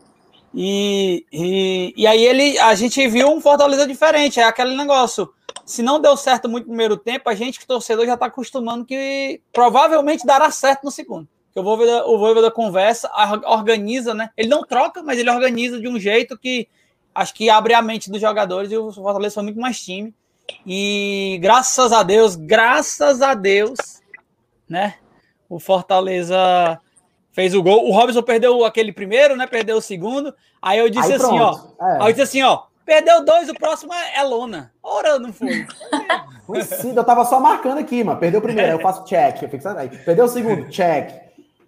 e, e, e, aí ele, a gente viu um Fortaleza diferente, é aquele negócio. Se não deu certo muito no primeiro tempo, a gente que torcedor já está acostumando que provavelmente dará certo no segundo. O Voivoda, o Voivoda conversa, organiza, né? Ele não troca, mas ele organiza de um jeito que acho que abre a mente dos jogadores e o Fortaleza foi muito mais time. E graças a Deus, graças a Deus, né? O Fortaleza fez o gol. O Robson perdeu aquele primeiro, né? Perdeu o segundo. Aí eu disse aí, assim, ó. É. Aí eu disse assim, ó. Perdeu dois, o próximo é lona. Ora, não foi. Eu tava só marcando aqui, mano. Perdeu o primeiro, aí eu faço check. Eu fico, aí. Perdeu o segundo, check.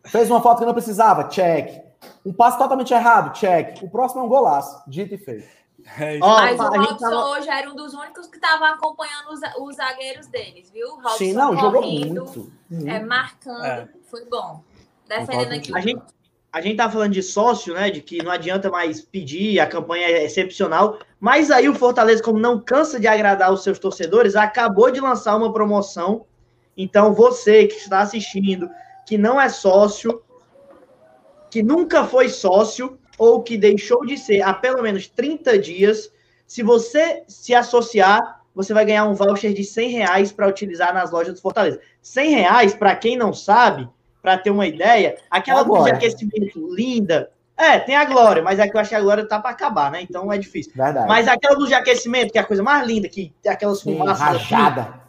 Fez uma foto que não precisava, check. Um passo totalmente errado, check. O próximo é um golaço, dito e feito. É Mas o Robson tava... hoje era um dos únicos que estava acompanhando os, os zagueiros deles, viu? Robson Sim, não, jogou muito. É, marcando, é. foi bom. Defendendo aqui. A gente, a gente tá falando de sócio, né? De que não adianta mais pedir, a campanha é excepcional. Mas aí o Fortaleza, como não cansa de agradar os seus torcedores, acabou de lançar uma promoção. Então, você que está assistindo, que não é sócio, que nunca foi sócio, ou que deixou de ser há pelo menos 30 dias, se você se associar, você vai ganhar um voucher de 100 reais para utilizar nas lojas do Fortaleza. 100 reais, para quem não sabe, para ter uma ideia, aquela luz de aquecimento linda, É, tem a Glória, mas é que eu acho que a Glória tá para acabar, né? Então é difícil. Verdade. Mas aquela luz de aquecimento, que é a coisa mais linda, que tem aquelas fumaças. Rajada.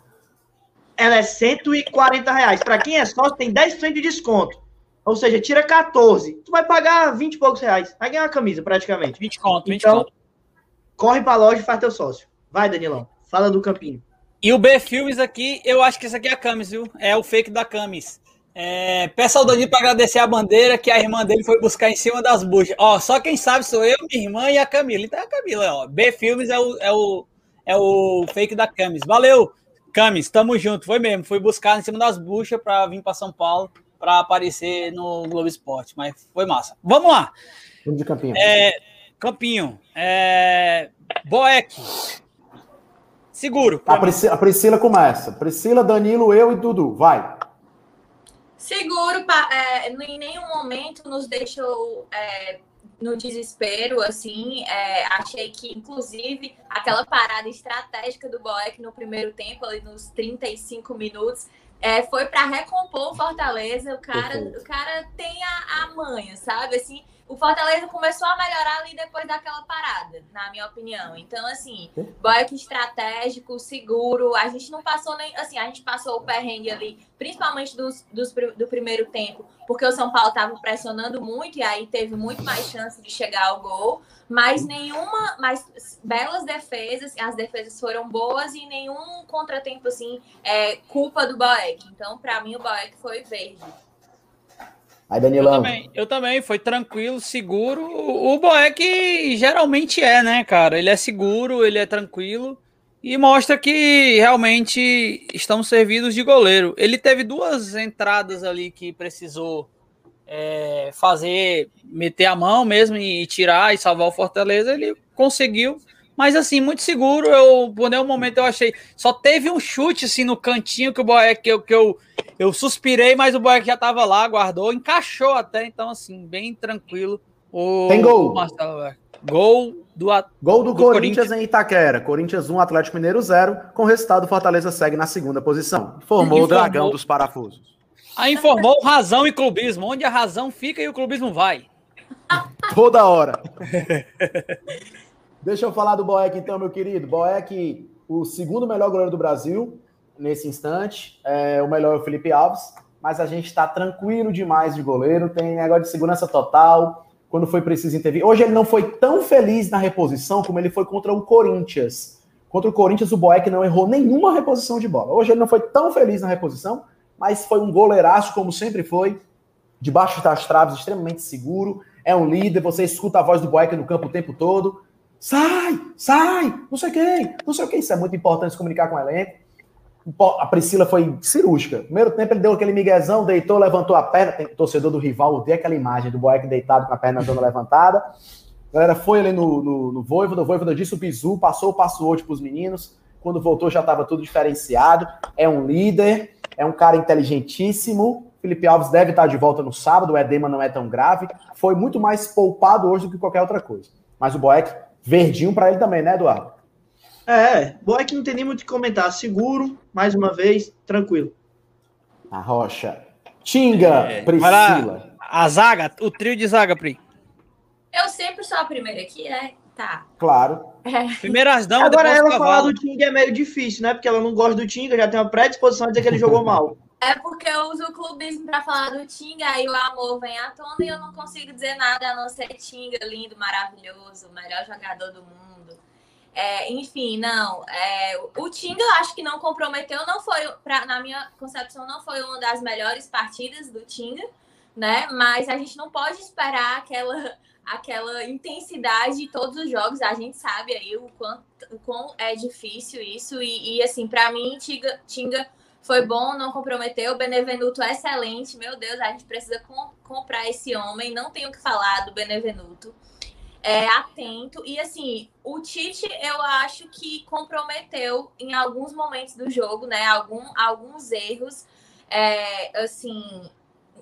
ela é 140 reais. Para quem é sócio, tem 10% de desconto. Ou seja, tira 14. Tu vai pagar 20 e poucos reais. Vai ganhar uma camisa, praticamente. 20 conto, 20 então, conto. Corre pra loja e faz teu sócio. Vai, Danilão. Fala do campinho. E o B Filmes aqui, eu acho que esse aqui é a Camis, viu? É o fake da Camis. É, peça ao Danilo para agradecer a bandeira que a irmã dele foi buscar em cima das buchas. Ó, só quem sabe sou eu, minha irmã e a Camila. Então é a Camila, ó. B Filmes é o, é o, é o fake da Camis. Valeu, Camis, tamo junto. Foi mesmo, foi buscar em cima das buchas para vir para São Paulo para aparecer no Globo Esporte, mas foi massa. Vamos lá. Vamos de Campinho. É, Campinho. É, Boeck. Seguro. A Priscila, a Priscila começa. Priscila, Danilo, eu e Dudu. Vai. Seguro, é, em nenhum momento nos deixou é, no desespero, assim. É, achei que, inclusive, aquela parada estratégica do Boeck no primeiro tempo, ali nos 35 minutos, é, foi para recompor o Fortaleza. O cara, o cara tem a, a manha, sabe? Assim, o Fortaleza começou a melhorar ali depois daquela parada, na minha opinião. Então, assim, boique estratégico, seguro. A gente não passou nem. Assim, a gente passou o perrengue ali, principalmente dos, dos, do primeiro tempo, porque o São Paulo estava pressionando muito e aí teve muito mais chance de chegar ao gol. Mas nenhuma. Mas belas defesas, as defesas foram boas e nenhum contratempo, assim, é culpa do Boeck. Então, para mim, o Boeck foi verde. Aí, Danilão. Eu também, eu também, foi tranquilo, seguro. O Boeck geralmente é, né, cara? Ele é seguro, ele é tranquilo e mostra que realmente estamos servidos de goleiro. Ele teve duas entradas ali que precisou é, fazer, meter a mão mesmo e tirar e salvar o Fortaleza. Ele conseguiu, mas assim, muito seguro. Eu, por nenhum momento eu achei. Só teve um chute assim no cantinho que o Boeck que eu, que eu eu suspirei, mas o Boeck já estava lá, guardou, encaixou até, então assim, bem tranquilo. O, Tem gol. Marcelo, gol do, gol do, do Corinthians, Corinthians, em Itaquera. Corinthians 1, Atlético Mineiro 0. Com o resultado, Fortaleza segue na segunda posição. Formou, informou, o dragão dos parafusos. Aí informou razão e clubismo. Onde a razão fica e o clubismo vai. Toda hora. Deixa eu falar do Boeck então, meu querido. Boeck, o segundo melhor goleiro do Brasil, nesse instante. É, o melhor é o Felipe Alves, mas a gente está tranquilo demais de goleiro, tem negócio de segurança total. Quando foi preciso intervir. Hoje ele não foi tão feliz na reposição como ele foi contra o Corinthians. Contra o Corinthians, o Boeck não errou nenhuma reposição de bola. Hoje ele não foi tão feliz na reposição, mas foi um goleiraço, como sempre foi, debaixo das traves, extremamente seguro. É um líder, você escuta a voz do Boeck no campo o tempo todo. Sai, sai, não sei quem, não sei o que. Isso é muito importante se comunicar com o elenco. A Priscila foi cirúrgica. Primeiro tempo ele deu aquele miguezão, deitou, levantou a perna. Tem torcedor do rival, odeia aquela imagem do Boeck deitado com a perna toda levantada. A galera foi ali no, no, no Voivoda, o Voivoda disse o bizu, passou o password para os meninos. Quando voltou já estava tudo diferenciado. É um líder, é um cara inteligentíssimo. Felipe Alves deve estar de volta no sábado, o edema não é tão grave. Foi muito mais poupado hoje do que qualquer outra coisa. Mas o Boeck, verdinho para ele também, né, Eduardo? É, bom é que não tem nem muito o que comentar. Seguro, mais uma vez, tranquilo. A Rocha. Tinga, é, Priscila. A zaga, o trio de zaga, Pri. Eu sempre sou a primeira aqui, né? Tá. Claro. É. Primeiras damas, Agora ela falar do Tinga é meio difícil, né? Porque ela não gosta do Tinga, já tem uma predisposição a dizer que ele jogou mal. É porque eu uso o clubismo pra falar do Tinga, aí o amor vem à tona e eu não consigo dizer nada a não ser Tinga, lindo, maravilhoso, melhor jogador do mundo. É, enfim, não. É, o Tinga, eu acho que não comprometeu, não foi, pra, na minha concepção, não foi uma das melhores partidas do Tinga, né? Mas a gente não pode esperar aquela, aquela intensidade de todos os jogos. A gente sabe aí o quanto o quão é difícil isso. E, e assim, para mim, Tinga, Tinga foi bom, não comprometeu. Benevenuto excelente. Meu Deus, a gente precisa com, comprar esse homem. Não tenho o que falar do Benevenuto é, atento. E assim, o Tite, eu acho que comprometeu em alguns momentos do jogo, né? Algum, alguns erros. É, assim,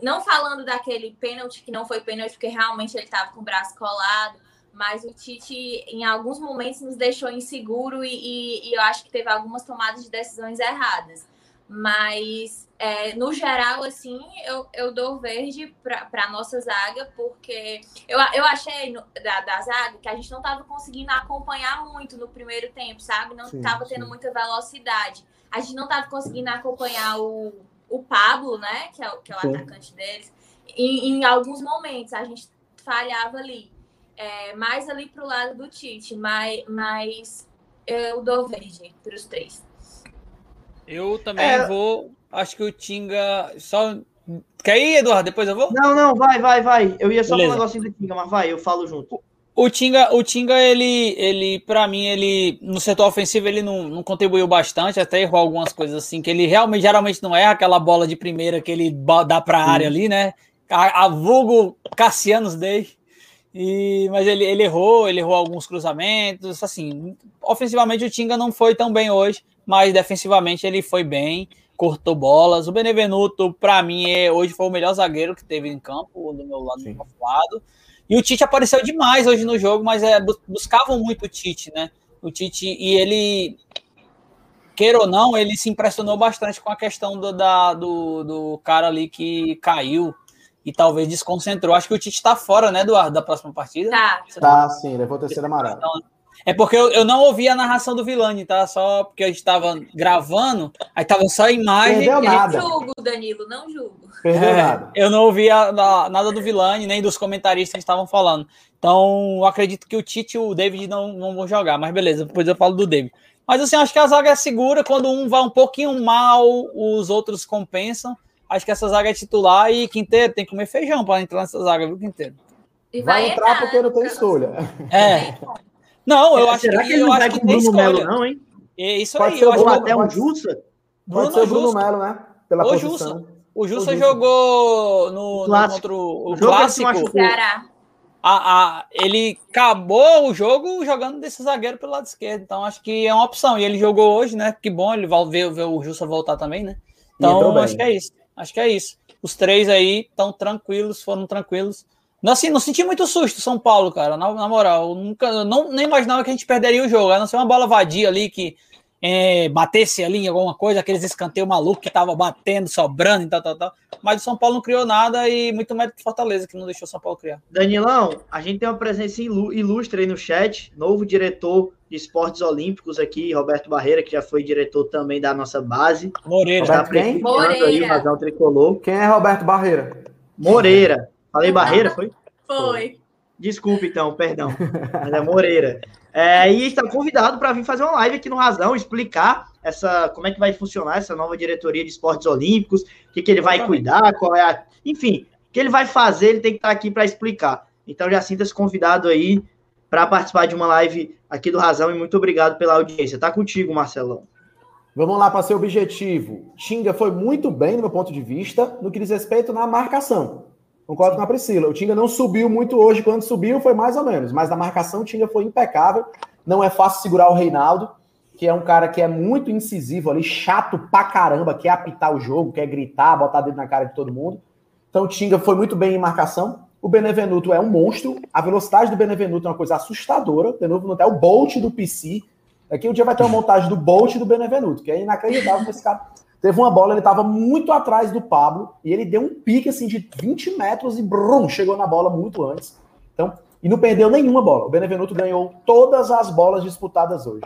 não falando daquele pênalti que não foi pênalti, porque realmente ele estava com o braço colado. Mas o Tite, em alguns momentos, nos deixou inseguro e, e, e eu acho que teve algumas tomadas de decisões erradas. Mas, é, no geral, assim, eu, eu dou verde para a nossa zaga, porque eu, eu achei no, da, da zaga que a gente não estava conseguindo acompanhar muito no primeiro tempo, sabe? Não estava tendo muita velocidade. A gente não estava conseguindo acompanhar o, o Pablo, né? Que é, que é o sim. atacante deles. Em, em alguns momentos a gente falhava ali. É, mais ali para o lado do Tite, mas, mas eu dou verde para os três. Eu também é... vou. Acho que o Tinga só. Quer ir, Eduardo? Depois eu vou? Não, não, vai, vai, vai. Eu ia só Beleza. um negocinho do Tinga, mas vai, eu falo junto. O Tinga, o Tinga ele, ele para mim, ele no setor ofensivo ele não, não contribuiu bastante, até errou algumas coisas assim, que ele realmente geralmente não é aquela bola de primeira que ele dá para a área ali, né? A, a vulgo Cassianos Day. E, mas ele, ele errou, ele errou alguns cruzamentos, assim, ofensivamente o Tinga não foi tão bem hoje, mas defensivamente ele foi bem, cortou bolas. O Benevenuto, para mim, é, hoje foi o melhor zagueiro que teve em campo, do meu lado, do meu lado. E o Tite apareceu demais hoje no jogo, mas é, buscavam muito o Tite, né? O Tite, e ele, queira ou não, ele se impressionou bastante com a questão do, da, do, do cara ali que caiu e talvez desconcentrou. Acho que o Tite está fora, né, Eduardo, da próxima partida? Tá. Tá, sim, levou o terceiro amarelo. É porque eu, eu não ouvi a narração do Vilani, tá? Só porque a gente tava gravando, aí tava só a imagem. Perdeu nada. Não julgo, Danilo, não julgo. Perdeu é, nada. Eu não ouvi a, a, nada do Vilani, nem dos comentaristas que estavam falando. Então, eu acredito que o Tite e o David não, não vão jogar, mas beleza, depois eu falo do David. Mas assim, acho que a zaga é segura, quando um vai um pouquinho mal, os outros compensam. Acho que essa zaga é titular e Quinteiro tem que comer feijão para entrar nessa zaga, viu, Quinteiro? E vai, vai entrar, porque não tem escolha. É. Não, eu é, acho será que, que ele não vai com o Bruno Melo, não, hein? É isso pode aí. Ser eu acho até um Jussa? Pode ser o Bruno Melo, né? Pela o Jussa. O Jussa jogou no, no contra o, o clássico. Ceará. A, a, ele acabou o jogo jogando desse zagueiro pelo lado esquerdo. Então acho que é uma opção. E ele jogou hoje, né? Que bom, ele vai ver, ver o Jussa voltar também, né? Então acho que é isso. Acho que é isso. Os três aí estão tranquilos, foram tranquilos. Não, assim, não senti muito susto São Paulo, cara. Na, na moral, eu nunca, não, nem imaginava que a gente perderia o jogo. A não ser uma bola vadia ali que é, batesse ali em alguma coisa, aqueles escanteios malucos que tava batendo, sobrando e tal, tal, tal. Mas o São Paulo não criou nada e muito mérito de Fortaleza, que não deixou o São Paulo criar. Danilão, a gente tem uma presença ilustre aí no chat, novo diretor de esportes olímpicos aqui, Roberto Barreira, que já foi diretor também da nossa base. Moreira. Está quem? Moreira. Aí o Razão Tricolor. Quem é Roberto Barreira? Moreira. Falei Barreira, foi? Foi. Desculpe, então, perdão. Mas é Moreira. É, e está convidado para vir fazer uma live aqui no Razão, explicar essa, como é que vai funcionar essa nova diretoria de esportes olímpicos, o que, que ele vai cuidar, qual é a. Enfim, o que ele vai fazer, ele tem que estar aqui para explicar. Então já sinta-se convidado aí para participar de uma live aqui do Razão e muito obrigado pela audiência. Tá contigo, Marcelão. Vamos lá para ser objetivo. Tinga foi muito bem, no meu ponto de vista, no que diz respeito na marcação. Concordo com a Priscila. O Tinga não subiu muito hoje. Quando subiu, foi mais ou menos. Mas na marcação, o Tinga foi impecável. Não é fácil segurar o Reinaldo, que é um cara que é muito incisivo ali, chato pra caramba, quer apitar o jogo, quer gritar, botar dedo na cara de todo mundo. Então o Tinga foi muito bem em marcação. O Benevenuto é um monstro. A velocidade do Benevenuto é uma coisa assustadora. O Benevenuto é o Bolt do PC. Aqui um dia vai ter uma montagem do Bolt do Benevenuto, que é inacreditável esse cara. Teve uma bola, ele estava muito atrás do Pablo e ele deu um pique assim de 20 metros e brum, chegou na bola muito antes. Então, e não perdeu nenhuma bola. O Benevenuto ganhou todas as bolas disputadas hoje.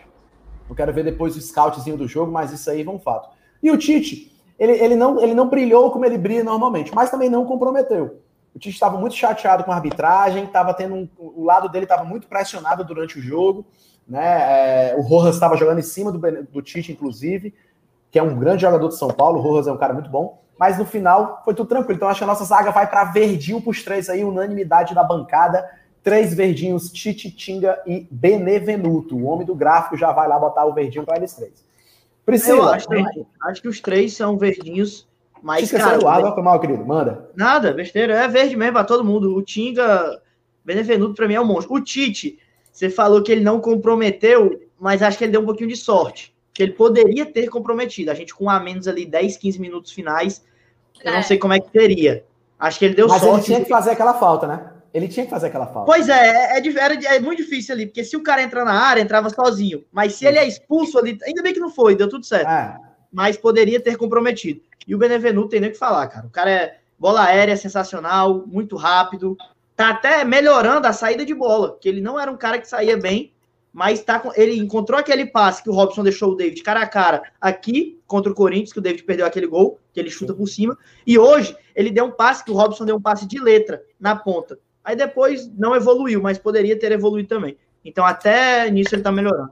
Eu quero ver depois o scoutzinho do jogo, mas isso aí é um fato. E o Tite, ele, ele, não, ele não brilhou como ele brilha normalmente, mas também não comprometeu. O Tite estava muito chateado com a arbitragem, estava tendo um, o lado dele estava muito pressionado durante o jogo, né? É, o Rojas estava jogando em cima do, do Tite, inclusive que é um grande jogador de São Paulo, o Rojas é um cara muito bom, mas no final foi tudo tranquilo. Então acho que a nossa zaga vai para verdinho para os três aí, unanimidade da bancada. Três verdinhos, Titi, Tinga e Benevenuto. O homem do gráfico já vai lá botar o verdinho para eles três. Priscila. Acho, acho, que os três são verdinhos mais caros. Água, foi mal, querido. Manda. Nada, besteira. É verde mesmo para todo mundo. O Tinga, Benevenuto para mim é um monstro. O Tite, você falou que ele não comprometeu, mas acho que ele deu um pouquinho de sorte que ele poderia ter comprometido. A gente com a menos ali 10, 15 minutos finais, eu é. não sei como é que teria. Acho que ele deu Mas sorte. Mas ele tinha que fazer aquela falta, né? Ele tinha que fazer aquela falta. Pois é, é, é, era, é muito difícil ali, porque se o cara entrar na área, entrava sozinho. Mas se ele é expulso ali, ainda bem que não foi, deu tudo certo. É. mas poderia ter comprometido. E o Benevenuto tem nem o que falar, cara. O cara é bola aérea sensacional, muito rápido, tá até melhorando a saída de bola, que ele não era um cara que saía bem, mas tá com, ele encontrou aquele passe que o Robson deixou o David cara a cara aqui contra o Corinthians, que o David perdeu aquele gol, que ele chuta por cima, e hoje ele deu um passe que o Robson deu um passe de letra na ponta. Aí depois não evoluiu, mas poderia ter evoluído também. Então até nisso ele tá melhorando.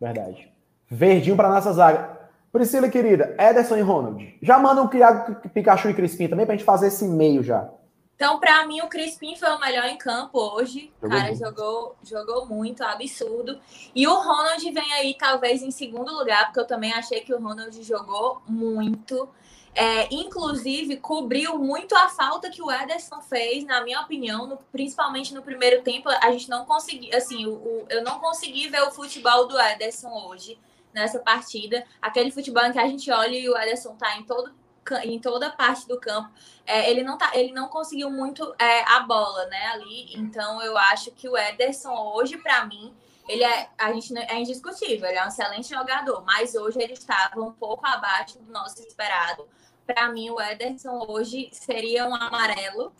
Verdade. Verdinho para nossa zaga. Priscila, querida, Ederson e Ronald. Já mandam o Criado Pikachu e Crispim também pra gente fazer esse meio já. Então, para mim, o Crispim foi o melhor em campo hoje. O cara jogou, jogou muito, absurdo. E o Ronald vem aí, talvez, em segundo lugar, porque eu também achei que o Ronald jogou muito. É, inclusive, cobriu muito a falta que o Ederson fez, na minha opinião, no, principalmente no primeiro tempo. A gente não conseguiu, assim, o, o, eu não consegui ver o futebol do Ederson hoje, nessa partida. Aquele futebol em que a gente olha e o Ederson tá em todo em toda parte do campo. É, ele não tá, ele não conseguiu muito é, a bola, né, ali. Então eu acho que o Ederson hoje para mim ele é a gente é indiscutível, ele é um excelente jogador, mas hoje ele estava um pouco abaixo do nosso esperado. Para mim o Ederson hoje seria um amarelo.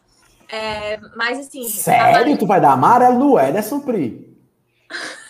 É, mas assim, sério, amarelo... tu vai dar amarelo no Ederson, Pri?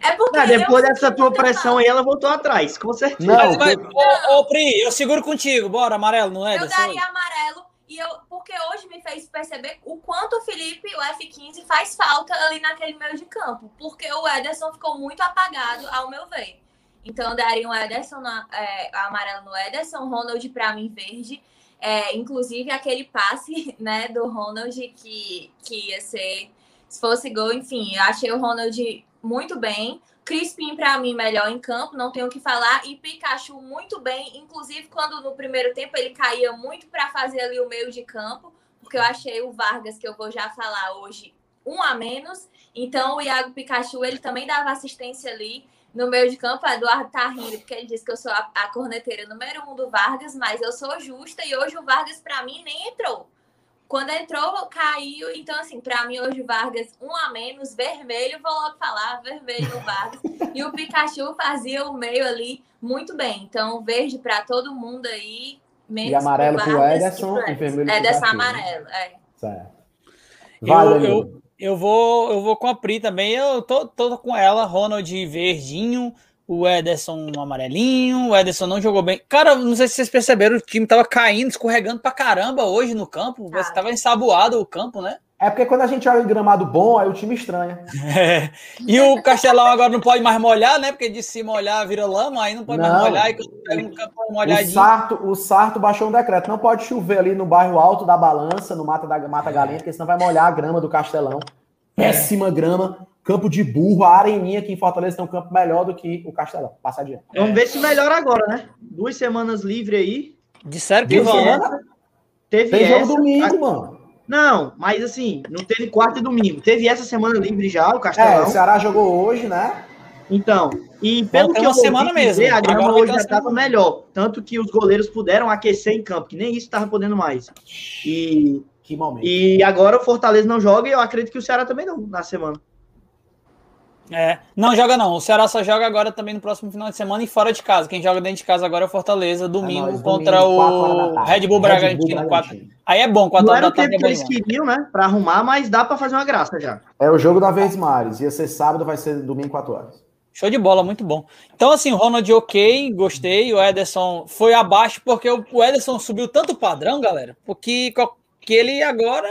É porque. Não, depois dessa tua pressão aí, ela voltou atrás, com certeza. Não, mas, ô, ô, Pri, eu seguro contigo. Bora, amarelo, não é? Eu daria amarelo. E eu, porque hoje me fez perceber o quanto o Felipe, o F15, faz falta ali naquele meio de campo. Porque o Ederson ficou muito apagado, ao meu ver. Então, eu daria um Ederson na, é, amarelo no Ederson, Ronald para mim verde. É, inclusive aquele passe né, do Ronald que, que ia ser, se fosse gol, enfim, eu achei o Ronald muito bem. Crispim, para mim, melhor em campo, não tenho o que falar. E Pikachu, muito bem. Inclusive, quando no primeiro tempo ele caía muito para fazer ali o meio de campo, porque eu achei o Vargas, que eu vou já falar hoje, um a menos. Então, o Iago Pikachu, ele também dava assistência ali no meio de campo. O Eduardo tá rindo, porque ele disse que eu sou a, a corneteira número um do Vargas, mas eu sou justa e hoje o Vargas, para mim, nem entrou. Quando entrou, caiu. Então, assim, para mim, hoje, Vargas, um a menos, vermelho, vou logo falar, vermelho Vargas. e o Pikachu fazia o meio ali muito bem. Então, verde para todo mundo aí. Menos e amarelo para o Ederson e vermelho É dessa amarelo, é. Certo. Vai, eu, eu, eu, vou, eu vou com a Pri também. Eu tô, tô com ela, Ronald verdinho o Ederson amarelinho, o Ederson não jogou bem. Cara, não sei se vocês perceberam, o time tava caindo, escorregando pra caramba hoje no campo. Ah. Você tava ensaboado o campo, né? É porque quando a gente olha em gramado bom, aí o time estranha. É. E o Castelão agora não pode mais molhar, né? Porque de se molhar vira lama, aí não pode não. mais molhar. E quando pega um campo molhadinho. O Sarto, o Sarto baixou um decreto. Não pode chover ali no bairro alto da Balança, no Mata, da, Mata Galinha, porque senão vai molhar a grama do Castelão. É. Péssima grama campo de burro, a areninha aqui em Fortaleza tem um campo melhor do que o Castelão. Passa adiante. Vamos ver se melhora agora, né? Duas semanas livre aí. Disseram que rola. Teve tem essa, jogo domingo, a... mano. Não, mas assim, não teve quarta e domingo. Teve essa semana livre já, o Castelão. É, o Ceará jogou hoje, né? Então, e pelo que eu semana mesmo. Dizer, a grama agora hoje já estava melhor. Tanto que os goleiros puderam aquecer em campo, que nem isso estava podendo mais. E, que momento. E agora o Fortaleza não joga e eu acredito que o Ceará também não, na semana. É, não joga não. O Ceará só joga agora também no próximo final de semana e fora de casa. Quem joga dentro de casa agora é o Fortaleza, domingo é contra domingo, o Red Bull Bragantino. Aí é bom, 4 horas da tarde. Não era o tempo é que eles queriam, né, para arrumar, mas dá para fazer uma graça já. É o jogo da Vez Mares. Ia ser sábado, vai ser domingo, 4 horas. Show de bola, muito bom. Então, assim, o Ronald ok, gostei. O Ederson foi abaixo, porque o Ederson subiu tanto padrão, galera, porque que ele agora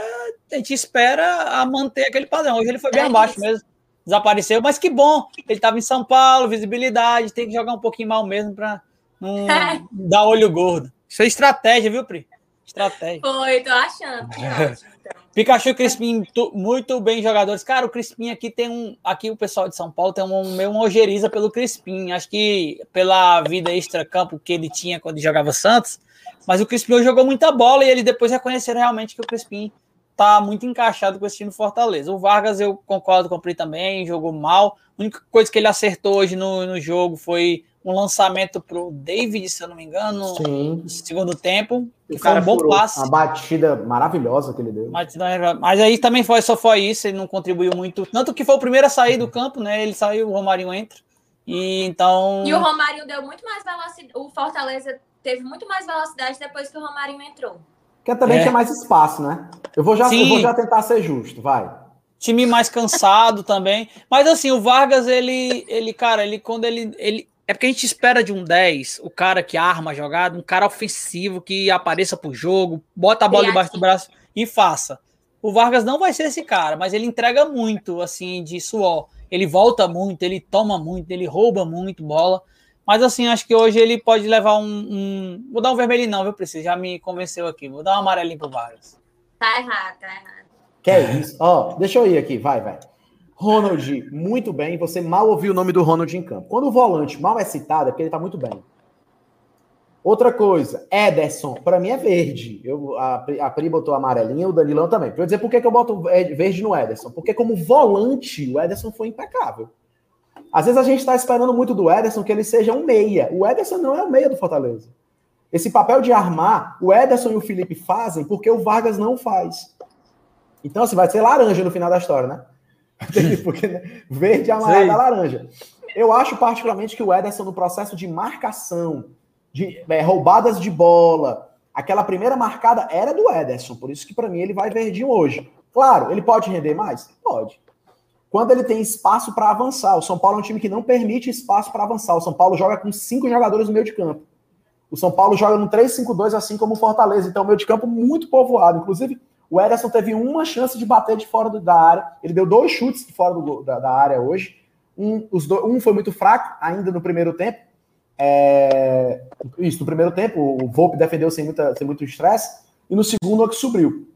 a gente espera a manter aquele padrão. Hoje ele foi bem é abaixo isso. mesmo desapareceu, mas que bom. Ele estava em São Paulo, visibilidade, tem que jogar um pouquinho mal mesmo para não dar olho gordo. Isso é estratégia, viu, Pri? Estratégia. Foi, tô achando. Então. Pikachu e Crispim, muito bem jogadores. Cara, o Crispim aqui tem um. Aqui o pessoal de São Paulo tem um meio uma ojeriza pelo Crispim. Acho que pela vida extra-campo que ele tinha quando jogava Santos. Mas o Crispim jogou muita bola e eles depois reconheceram realmente que o Crispim tá muito encaixado com esse time Fortaleza. O Vargas, eu concordo com o Pri também, jogou mal. A única coisa que ele acertou hoje no, no jogo foi um lançamento pro David, se eu não me engano, Sim. no segundo tempo. Que o foi um bom furou. passe. Uma batida maravilhosa que ele deu. Mas aí também foi, só foi isso, ele não contribuiu muito. Tanto que foi o primeiro a sair do campo, né? Ele saiu, o Romarinho entra. E então. E o Romarinho deu muito mais velocidade. O Fortaleza teve muito mais velocidade depois que o Romarinho entrou. Quer também é. tinha mais espaço, né? Eu vou, já, eu vou já tentar ser justo, vai. Time mais cansado também. Mas assim, o Vargas, ele, ele, cara, ele quando ele, ele. É porque a gente espera de um 10, o cara que arma a jogada, um cara ofensivo que apareça pro jogo, bota a bola debaixo do braço e faça. O Vargas não vai ser esse cara, mas ele entrega muito, assim, de suor. Ele volta muito, ele toma muito, ele rouba muito bola. Mas assim, acho que hoje ele pode levar um. um... Vou dar um vermelhinho, não, viu, Preciso? Já me convenceu aqui. Vou dar um amarelinho pro Vargas. Tá errado, tá errado. Que é isso? Ó, deixa eu ir aqui, vai, vai. Ronald, muito bem. Você mal ouviu o nome do Ronald em campo. Quando o volante mal é citado, é porque ele tá muito bem. Outra coisa, Ederson, para mim é verde. Eu, a, a Pri botou amarelinha, o Danilão também. Pra eu dizer por que, que eu boto verde no Ederson? Porque como volante, o Ederson foi impecável. Às vezes a gente está esperando muito do Ederson que ele seja um meia. O Ederson não é o meia do Fortaleza. Esse papel de armar, o Ederson e o Felipe fazem porque o Vargas não faz. Então, assim, vai ser laranja no final da história, né? Porque né? verde, amarelo, laranja. Eu acho particularmente que o Ederson, no processo de marcação, de é, roubadas de bola, aquela primeira marcada era do Ederson. Por isso que, para mim, ele vai verdinho hoje. Claro, ele pode render mais? Pode quando ele tem espaço para avançar. O São Paulo é um time que não permite espaço para avançar. O São Paulo joga com cinco jogadores no meio de campo. O São Paulo joga no 3-5-2, assim como o Fortaleza. Então, o meio de campo muito povoado. Inclusive, o Ederson teve uma chance de bater de fora da área. Ele deu dois chutes de fora do, da, da, área hoje. Um, do, um foi muito fraco, ainda no primeiro tempo. É, isso, no primeiro tempo, o Volpe defendeu sem, muita, sem muito estresse. E no segundo, é que subiu.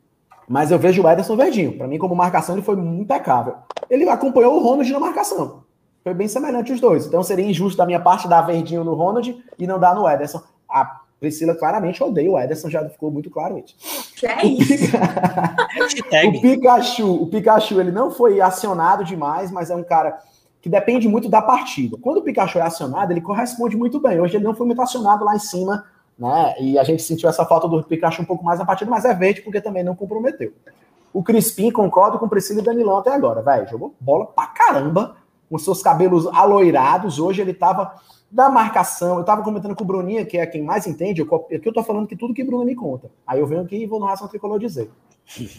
Mas eu vejo o Ederson verdinho. Para mim, como marcação, ele foi impecável. Ele acompanhou o Ronald na marcação. Foi bem semelhante os dois. Então seria injusto da minha parte dar verdinho no Ronald e não dar no Ederson. A Priscila claramente odeia o Ederson, já ficou muito claro isso. Que é isso? o Pikachu, o Pikachu, ele não foi acionado demais, mas é um cara que depende muito da partida. Quando o Pikachu é acionado, ele corresponde muito bem. Hoje ele não foi muito acionado lá em cima né? E a gente sentiu essa falta do Pikachu um pouco mais na partida, mas é verde porque também não comprometeu. O Crispim, concordo com o Priscila e Danilão até agora, velho. Jogou bola pra caramba, com seus cabelos aloirados. Hoje ele tava da marcação. Eu tava comentando com o Bruninho, que é quem mais entende. Aqui eu tô falando que tudo que Bruno me conta. Aí eu venho aqui e vou no Ração Tricolor dizer.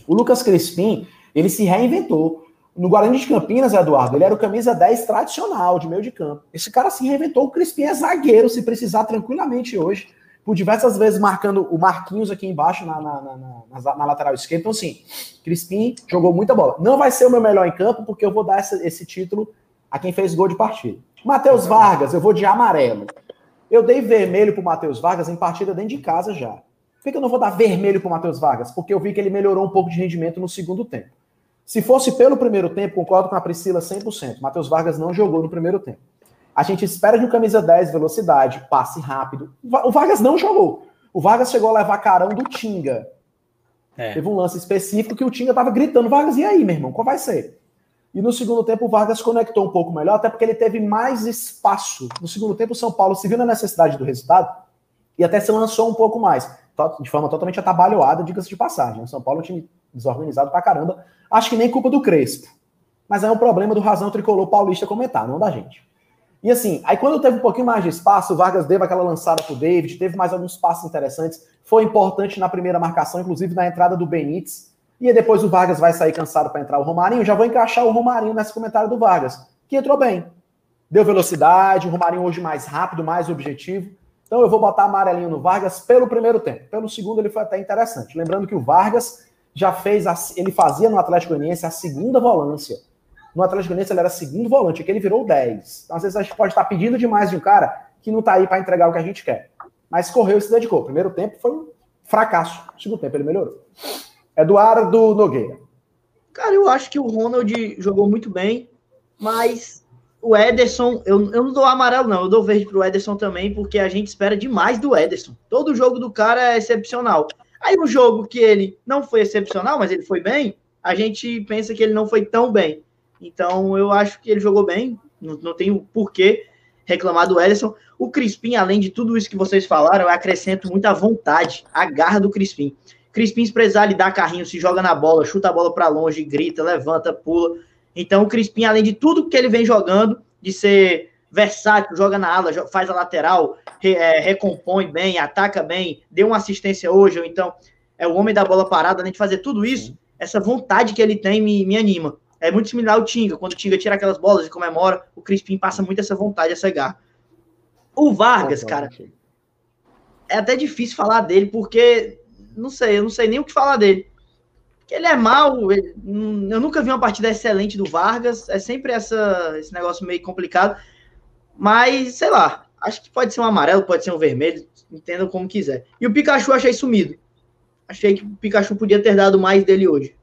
O Lucas Crispim, ele se reinventou. No Guarani de Campinas, Eduardo, ele era o camisa 10 tradicional de meio de campo. Esse cara se reinventou. O Crispim é zagueiro, se precisar tranquilamente hoje por diversas vezes marcando o Marquinhos aqui embaixo na, na, na, na, lateral esquerda. Então, assim, Crispim jogou muita bola. Não vai ser o meu melhor em campo, porque eu vou dar esse, esse título a quem fez gol de partida. Matheus Vargas, eu vou de amarelo. Eu dei vermelho pro Matheus Vargas em partida dentro de casa já. Por que eu não vou dar vermelho pro Matheus Vargas? Porque eu vi que ele melhorou um pouco de rendimento no segundo tempo. Se fosse pelo primeiro tempo, concordo com a Priscila 100%. Matheus Vargas não jogou no primeiro tempo. A gente espera de um camisa 10 velocidade, passe rápido. O Vargas não jogou. O Vargas chegou a levar carão do Tinga. É. Teve um lance específico que o Tinga tava gritando: Vargas, e aí, meu irmão? Qual vai ser? E no segundo tempo o Vargas conectou um pouco melhor, até porque ele teve mais espaço. No segundo tempo o São Paulo se viu na necessidade do resultado e até se lançou um pouco mais. De forma totalmente atabalhoada, diga-se de passagem. O São Paulo é um time desorganizado pra caramba. Acho que nem culpa do Crespo. Mas é um problema do Razão Tricolor Paulista comentar, não da gente. E assim, aí quando teve um pouquinho mais de espaço, o Vargas deu aquela lançada pro David, teve mais alguns passos interessantes, foi importante na primeira marcação, inclusive na entrada do Benítez. E depois o Vargas vai sair cansado para entrar o Romarinho. Já vou encaixar o Romarinho nesse comentário do Vargas, que entrou bem. Deu velocidade, o Romarinho hoje mais rápido, mais objetivo. Então eu vou botar amarelinho no Vargas pelo primeiro tempo. Pelo segundo ele foi até interessante. Lembrando que o Vargas já fez, a, ele fazia no Atlético Goianiense a segunda volância. No Atlético Goianiense ele era segundo volante, aqui ele virou 10. Então, às vezes a gente pode estar pedindo demais de um cara que não está aí para entregar o que a gente quer. Mas correu e se dedicou. Primeiro tempo foi um fracasso. Segundo tempo ele melhorou. Eduardo Nogueira. Cara, eu acho que o Ronald jogou muito bem, mas o Ederson, eu, eu não dou amarelo, não, eu dou verde pro Ederson também, porque a gente espera demais do Ederson. Todo jogo do cara é excepcional. Aí um jogo que ele não foi excepcional, mas ele foi bem, a gente pensa que ele não foi tão bem. Então, eu acho que ele jogou bem, não, não tenho porquê reclamar do Ederson. O Crispim, além de tudo isso que vocês falaram, eu acrescento muita vontade, a garra do Crispim. Crispim, se precisar lhe dar carrinho, se joga na bola, chuta a bola para longe, grita, levanta, pula. Então, o Crispim, além de tudo que ele vem jogando, de ser versátil, joga na ala, faz a lateral, re, é, recompõe bem, ataca bem, deu uma assistência hoje, ou então é o homem da bola parada, além de fazer tudo isso, essa vontade que ele tem me, me anima. É muito similar ao Tinga, quando o Tinga tira aquelas bolas e comemora, o Crispim passa muito essa vontade, essa garra. O Vargas, cara, é até difícil falar dele, porque não sei, eu não sei nem o que falar dele. Porque ele é mal, ele, eu nunca vi uma partida excelente do Vargas, é sempre essa, esse negócio meio complicado. Mas, sei lá, acho que pode ser um amarelo, pode ser um vermelho, entendam como quiser. E o Pikachu achei sumido. Achei que o Pikachu podia ter dado mais dele hoje.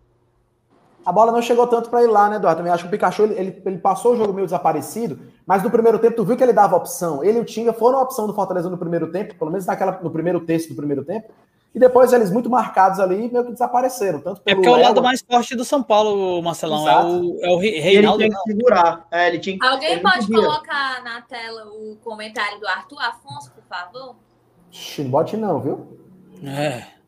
A bola não chegou tanto para ele lá, né, Eduardo? Também acho que o Pikachu ele, ele, ele, passou o jogo meio desaparecido, mas no primeiro tempo tu viu que ele dava opção. Ele e o Tinga foram a opção do Fortaleza no primeiro tempo, pelo menos naquela, no primeiro terço do primeiro tempo. E depois eles muito marcados ali meio que desapareceram. Tanto é porque é o lado mais forte do São Paulo, Marcelão. É o, é o Reinaldo. Ele tinha que segurar. É, ele tinha que, Alguém pode colocar na tela o comentário do Arthur Afonso, por favor? Não bote não, viu? É.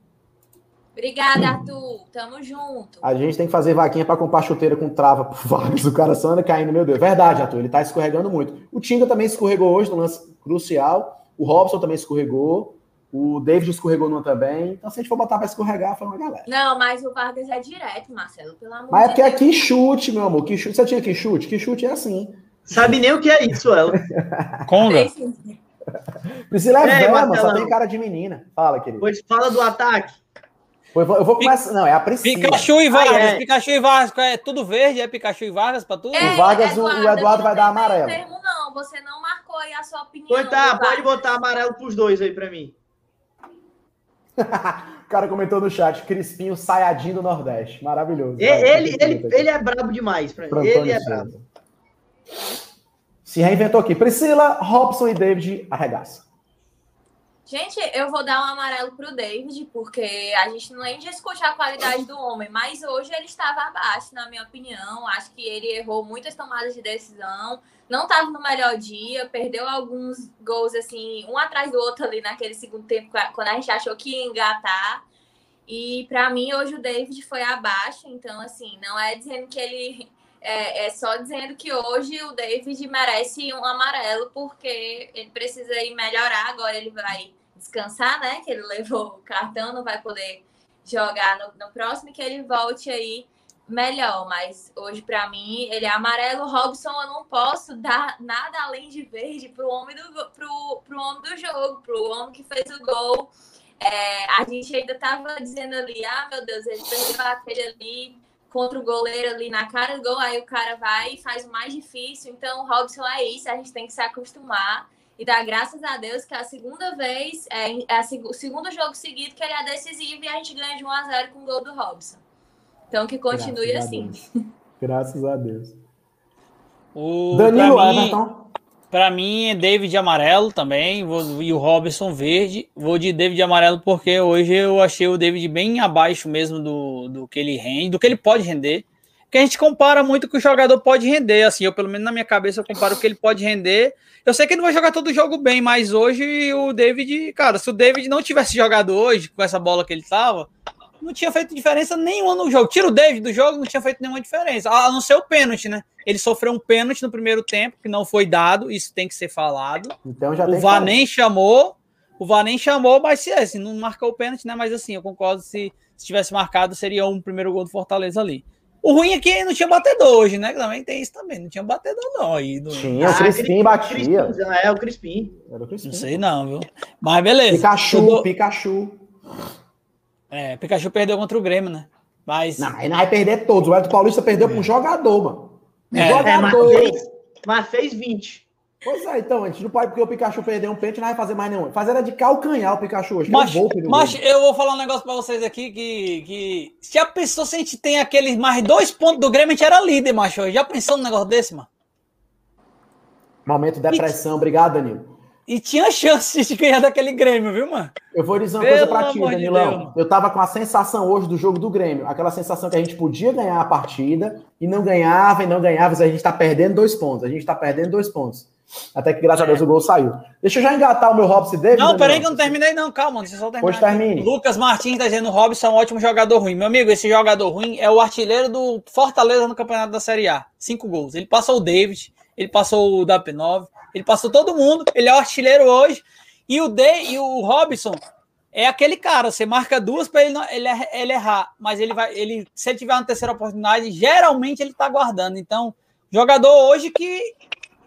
Obrigada, Arthur. Tamo junto. A gente tem que fazer vaquinha para comprar chuteira com trava por Vargas. O cara só anda caindo, meu Deus. Verdade, Arthur. Ele tá escorregando muito. O Tinga também escorregou hoje no lance crucial. O Robson também escorregou. O David escorregou numa também. Então, se a gente for botar para escorregar, foi uma galera. Não, mas o Vargas é direto, Marcelo, pelo amor Mas é porque é que chute, meu amor. Que chute. Você tinha que chute? Que chute é assim. Sabe nem o que é isso, ela. Conga. Priscila é, é velha, só tem cara de menina. Fala, querido. Pois fala do ataque. Eu vou, eu vou começar. Não, é a Priscila. Pikachu e Vargas. Ah, é. Pikachu e Vargas. É tudo verde? É Pikachu e Vargas pra tudo? É, o Vargas, Eduardo, o Eduardo vai dar amarelo. Termo, não, você não marcou aí a sua opinião. Pois tá, pode botar amarelo pros dois aí pra mim. o cara comentou no chat, Crispinho saiadinho do Nordeste. Maravilhoso. Ele, ele, ele, ele é brabo demais pra mim. Ele é brabo. Se reinventou aqui. Priscila, Robson e David arregaça. Gente, eu vou dar um amarelo pro David, porque a gente não nem discute a qualidade do homem, mas hoje ele estava abaixo, na minha opinião. Acho que ele errou muitas tomadas de decisão, não estava no melhor dia, perdeu alguns gols, assim, um atrás do outro ali naquele segundo tempo, quando a gente achou que ia engatar. E para mim, hoje o David foi abaixo, então, assim, não é dizendo que ele. É, é só dizendo que hoje o David merece um amarelo, porque ele precisa ir melhorar. Agora ele vai descansar, né? Que ele levou o cartão, não vai poder jogar no, no próximo, que ele volte aí melhor, mas hoje para mim ele é amarelo. Robson, eu não posso dar nada além de verde pro homem do pro, pro homem do jogo, pro homem que fez o gol. É, a gente ainda tava dizendo ali, ah, meu Deus, ele perdeu aquele ali contra o goleiro ali na cara do gol, aí o cara vai e faz o mais difícil. Então, o Robson é isso, a gente tem que se acostumar e dar graças a Deus que é a segunda vez, é, é o segundo jogo seguido que ele é decisivo e a gente ganha de 1 a 0 com o gol do Robson. Então que continue graças assim. Graças a Deus. O, Danilo mim, Everton. Pra mim é David amarelo também, vou, e o Robson verde. Vou de David amarelo porque hoje eu achei o David bem abaixo mesmo do, do que ele rende, do que ele pode render. Que a gente compara muito com o jogador pode render. Assim, eu, pelo menos na minha cabeça, eu comparo o que ele pode render. Eu sei que ele não vai jogar todo jogo bem, mas hoje o David, cara, se o David não tivesse jogado hoje com essa bola que ele tava, não tinha feito diferença nenhuma no jogo. Tira o David do jogo, não tinha feito nenhuma diferença. A não ser o pênalti, né? Ele sofreu um pênalti no primeiro tempo, que não foi dado, isso tem que ser falado. Então já o VAR nem chamou, o VAR nem chamou, mas se é, assim, não marcou o pênalti, né? Mas assim, eu concordo, se, se tivesse marcado, seria um primeiro gol do Fortaleza ali. O ruim é que não tinha batedor hoje, né? Também tem isso também. Não tinha batedor, não. Aí, no... Tinha, o Crispim ah, batia. Crispim, é, o Crispim. Era o Crispim. Não sei não, viu? Mas beleza. Pikachu, Pikachu. É, Pikachu perdeu contra o Grêmio, né? Mas. Não, ele não vai perder todos. O Elton Paulista perdeu é. para um jogador, mano. Um é. jogador. É, mas, fez, mas fez 20. Pois é, então, a gente não pode, porque o Pikachu perdeu um pênalti, não vai fazer mais nenhum. Fazer era de calcanhar o Pikachu hoje. Mas, eu, mas eu vou falar um negócio pra vocês aqui que, que. Se a pessoa, se a gente tem aqueles mais dois pontos do Grêmio, a gente era líder, macho. Já pensou num negócio desse, mano? Momento de depressão. Obrigado, Danilo. E tinha chance de ganhar daquele Grêmio, viu, mano? Eu vou dizer uma Pelo coisa pra ti, Danilão. De eu tava com a sensação hoje do jogo do Grêmio. Aquela sensação que a gente podia ganhar a partida e não ganhava e não ganhava. A gente tá perdendo dois pontos. A gente tá perdendo dois pontos. Até que, graças é. a Deus, o gol saiu. Deixa eu já engatar o meu Robson Davis. Não, peraí que eu não terminei, não. Calma, você só terminar. Pois termine. Lucas Martins tá dizendo: o Robson é um ótimo jogador ruim. Meu amigo, esse jogador ruim é o artilheiro do Fortaleza no campeonato da Série A. Cinco gols. Ele passou o David ele passou o DAP9, ele passou todo mundo, ele é o artilheiro hoje. E o D e o Robson é aquele cara, você marca duas para ele, ele, ele errar, mas ele vai, ele se ele tiver uma terceira oportunidade, geralmente ele tá guardando. Então, jogador hoje que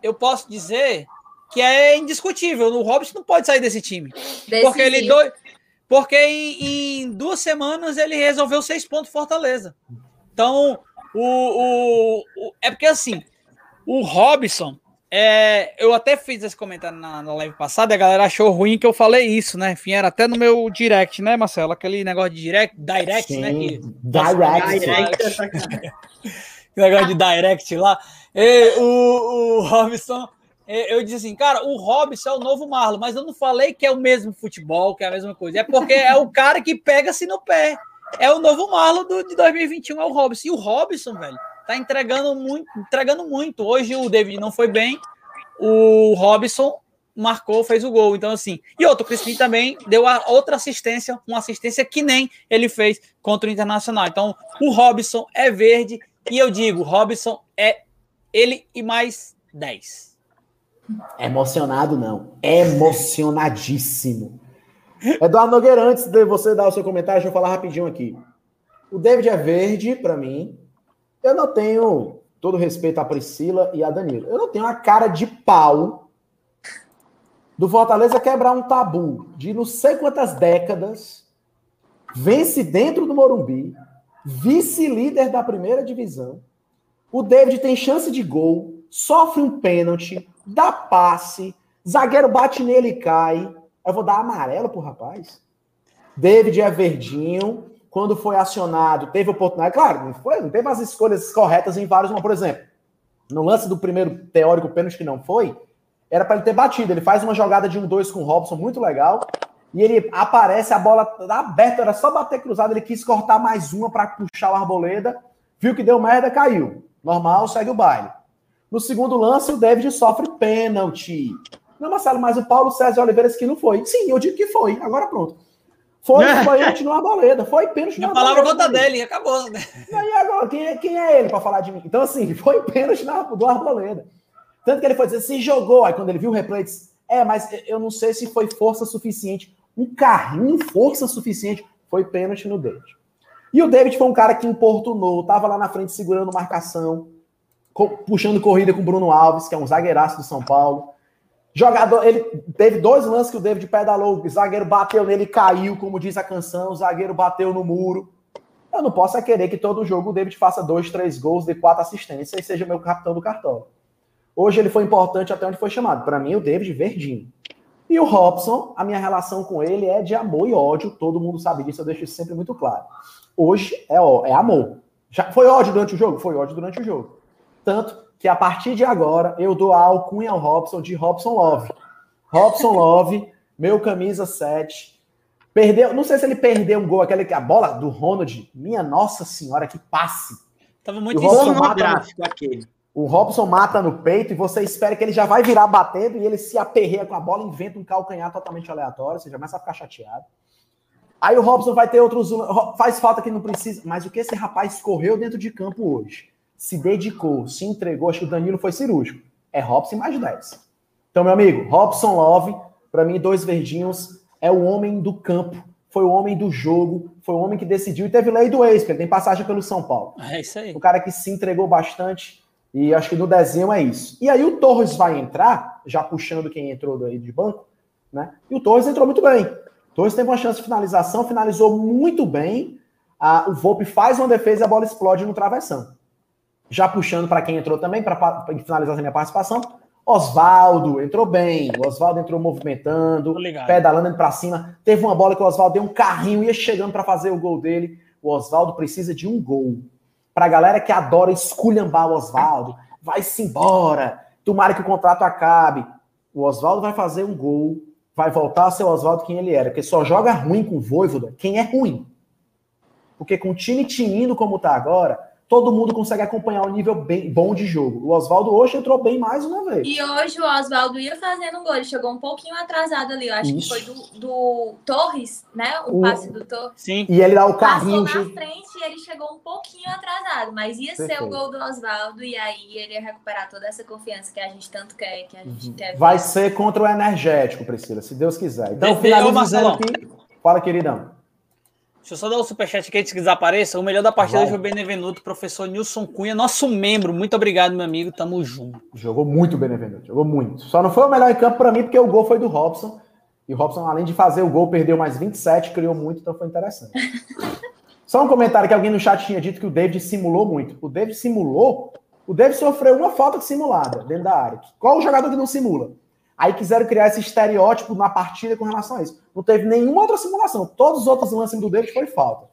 eu posso dizer que é indiscutível, o Robson não pode sair desse time. Decisivo. Porque ele dois, porque em, em, duas semanas ele resolveu seis pontos Fortaleza. Então, o, o, o é porque assim, o Robson é, eu até fiz esse comentário na, na live passada a galera achou ruim que eu falei isso, né? Enfim, era até no meu direct, né, Marcelo? Aquele negócio de direct, direct, né, Sim, né? Que, direct. direct. negócio de direct lá. E, o, o Robson, eu disse assim, cara, o Robson é o novo Marlon, mas eu não falei que é o mesmo futebol, que é a mesma coisa. É porque é o cara que pega-se no pé. É o novo Marlon do, de 2021, é o Robson. E o Robson, velho, tá entregando muito, entregando muito. Hoje o David não foi bem, o Robson marcou, fez o gol. Então, assim, e outro, o Crispim também deu a outra assistência, uma assistência que nem ele fez contra o Internacional. Então, o Robson é verde, e eu digo, Robson é ele e mais 10. Emocionado, não. Emocionadíssimo. Eduardo Nogueira, antes de você dar o seu comentário, deixa eu falar rapidinho aqui. O David é verde para mim, eu não tenho todo respeito à Priscila e a Danilo. Eu não tenho a cara de pau do Fortaleza quebrar um tabu de não sei quantas décadas, vence dentro do Morumbi, vice-líder da primeira divisão. O David tem chance de gol, sofre um pênalti, dá passe, zagueiro bate nele e cai. Eu vou dar amarelo pro rapaz. David é verdinho, quando foi acionado, teve oportunidade. Claro, não, foi, não teve as escolhas corretas em vários, por exemplo, no lance do primeiro teórico pênalti que não foi, era para ele ter batido. Ele faz uma jogada de um dois com o Robson muito legal. E ele aparece, a bola tá aberta, era só bater cruzado. Ele quis cortar mais uma para puxar o Arboleda. Viu que deu merda, caiu. Normal, segue o baile. No segundo lance, o David sofre pênalti. Não, Marcelo, mas o Paulo César Oliveira disse que não foi. Sim, eu digo que foi. Agora pronto. Foi é. pênalti no Arboleda. Foi pênalti no Arboleda. A palavra conta dele, acabou. Né? E agora, quem é, quem é ele para falar de mim? Então, assim, foi pênalti do Arboleda. Tanto que ele foi dizer, se jogou. Aí quando ele viu o replay, disse, é, mas eu não sei se foi força suficiente. Um carrinho, força suficiente, foi pênalti no David. E o David foi um cara que importunou, tava lá na frente segurando marcação, puxando corrida com o Bruno Alves, que é um zagueiraço do São Paulo. Jogador, ele teve dois lances que o David pedalou, o zagueiro bateu nele caiu, como diz a canção, o zagueiro bateu no muro. Eu não posso é querer que todo jogo o David faça dois, três gols, dê quatro assistências e seja meu capitão do cartão. Hoje ele foi importante até onde foi chamado. Para mim, o David verdinho. E o Robson, a minha relação com ele é de amor e ódio. Todo mundo sabe disso, eu deixo isso sempre muito claro. Hoje é, é amor. Já foi ódio durante o jogo? Foi ódio durante o jogo. Tanto que a partir de agora eu dou a alcunha ao Robson de Robson Love. Robson Love, meu camisa 7. Perdeu, não sei se ele perdeu um gol, aquele, a bola do Ronald. Minha nossa senhora, que passe. Tava muito gráfico aquele. O Robson mata no peito e você espera que ele já vai virar batendo e ele se aperreia com a bola, inventa um calcanhar totalmente aleatório, você já começa a ficar chateado. Aí o Robson vai ter outros. Faz falta que não precisa. Mas o que esse rapaz correu dentro de campo hoje? Se dedicou, se entregou. Acho que o Danilo foi cirúrgico. É Robson mais 10. Então, meu amigo, Robson Love, para mim, dois verdinhos, é o homem do campo, foi o homem do jogo, foi o homem que decidiu e teve lei do ex, porque ele tem passagem pelo São Paulo. É isso aí. O cara que se entregou bastante e acho que no desenho é isso. E aí o Torres vai entrar, já puxando quem entrou daí de banco, né? E o Torres entrou muito bem. O Torres teve uma chance de finalização, finalizou muito bem. o Volpe faz uma defesa e a bola explode no travessão. Já puxando para quem entrou também, para finalizar a minha participação, Oswaldo entrou bem. O Oswaldo entrou movimentando, pedalando para cima. Teve uma bola que o Oswaldo deu um carrinho, ia chegando para fazer o gol dele. O Oswaldo precisa de um gol. Para a galera que adora esculhambar o Oswaldo, vai-se embora. Tomara que o contrato acabe. O Oswaldo vai fazer um gol, vai voltar a ser o Oswaldo quem ele era. Porque só joga ruim com o Voivoda quem é ruim. Porque com o time tinindo como tá agora, todo mundo consegue acompanhar o nível bem bom de jogo. O Oswaldo hoje entrou bem mais uma vez. E hoje o Oswaldo ia fazendo um gol, ele chegou um pouquinho atrasado ali, eu acho Isso. que foi do, do, Torres, né? O, o, passe do Torres. Sim. E ele dá o carrinho. Passou na frente e ele chegou um pouquinho atrasado, mas ia Perfeito. ser o gol do Oswaldo e aí ele ia recuperar toda essa confiança que a gente tanto quer, que a gente uhum. quer. Vai ser contra o energético, Priscila, se Deus quiser. Então, finalizando aqui. Fala, queridão. Deixa eu só dar o um superchat aqui antes que desapareça. O melhor da partida Vai. foi o Benevenuto, professor Nilson Cunha, nosso membro. Muito obrigado, meu amigo. Tamo junto. Jogou muito o Benevenuto, jogou muito. Só não foi o melhor em campo para mim, porque o gol foi do Robson. E o Robson, além de fazer o gol, perdeu mais 27, criou muito, então foi interessante. Só um comentário que alguém no chat tinha dito que o David simulou muito. O David simulou, o David sofreu uma falta simulada dentro da área. Qual o jogador que não simula? Aí quiseram criar esse estereótipo na partida com relação a isso. Não teve nenhuma outra simulação. Todos os outros lances do David foi falta.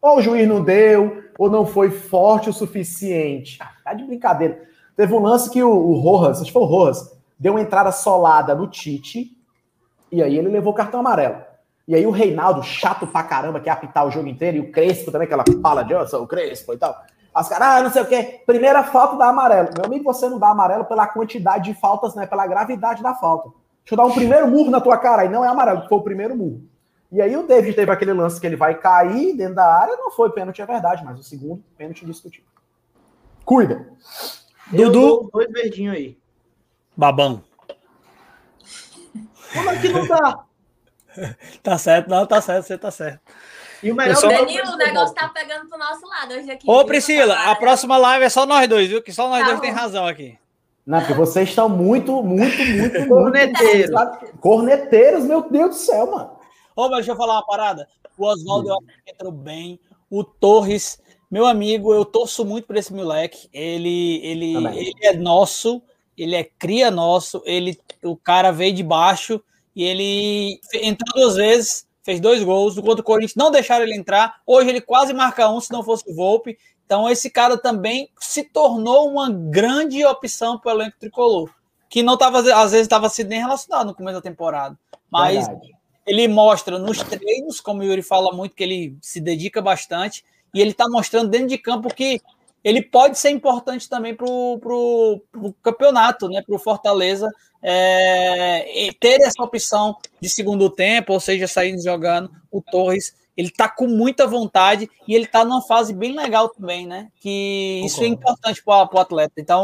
Ou o juiz não deu, ou não foi forte o suficiente. Ah, tá de brincadeira. Teve um lance que o, o Rojas, acho que foi o Rojas, deu uma entrada solada no Tite, e aí ele levou o cartão amarelo. E aí o Reinaldo, chato pra caramba, que é apitar o jogo inteiro, e o Crespo também, aquela fala de, eu sou o Crespo e tal. As caras, ah, não sei o quê. Primeira falta dá amarelo. Meu amigo, você não dá amarelo pela quantidade de faltas, né? Pela gravidade da falta. Deixa eu dar um primeiro murro na tua cara. E não é amarelo, foi o primeiro murro. E aí o David teve aquele lance que ele vai cair dentro da área. Não foi pênalti, é verdade, mas o segundo, pênalti discutível. Cuida. Dudu. Dois verdinhos aí. Babão. Como é que não dá? tá certo, não, tá certo, você tá certo. E o melhor só... Danilo, o negócio tá pegando pro nosso lado hoje aqui. Ô, Priscila, a próxima live é só nós dois, viu? Que só nós tá dois bom. tem razão aqui. Não, porque vocês estão muito, muito, muito, corneteiros. Muito, corneteiros, meu Deus do céu, mano. Ô, mas deixa eu falar uma parada. O Oswaldo entrou bem. O Torres, meu amigo, eu torço muito por esse moleque. Ele, ele, ele é nosso, ele é cria nosso. Ele, o cara veio de baixo e ele entrou duas vezes fez dois gols, contra o Corinthians não deixaram ele entrar. Hoje ele quase marca um se não fosse o Volpe. Então esse cara também se tornou uma grande opção para o elenco tricolor, que não estava às vezes estava sendo nem relacionado no começo da temporada. Mas Verdade. ele mostra nos treinos, como o Yuri fala muito, que ele se dedica bastante e ele está mostrando dentro de campo que ele pode ser importante também para o campeonato, né? Para o Fortaleza é, ter essa opção de segundo tempo, ou seja, saindo jogando o Torres. Ele está com muita vontade e ele está numa fase bem legal também, né? Que isso é importante para o atleta. Então,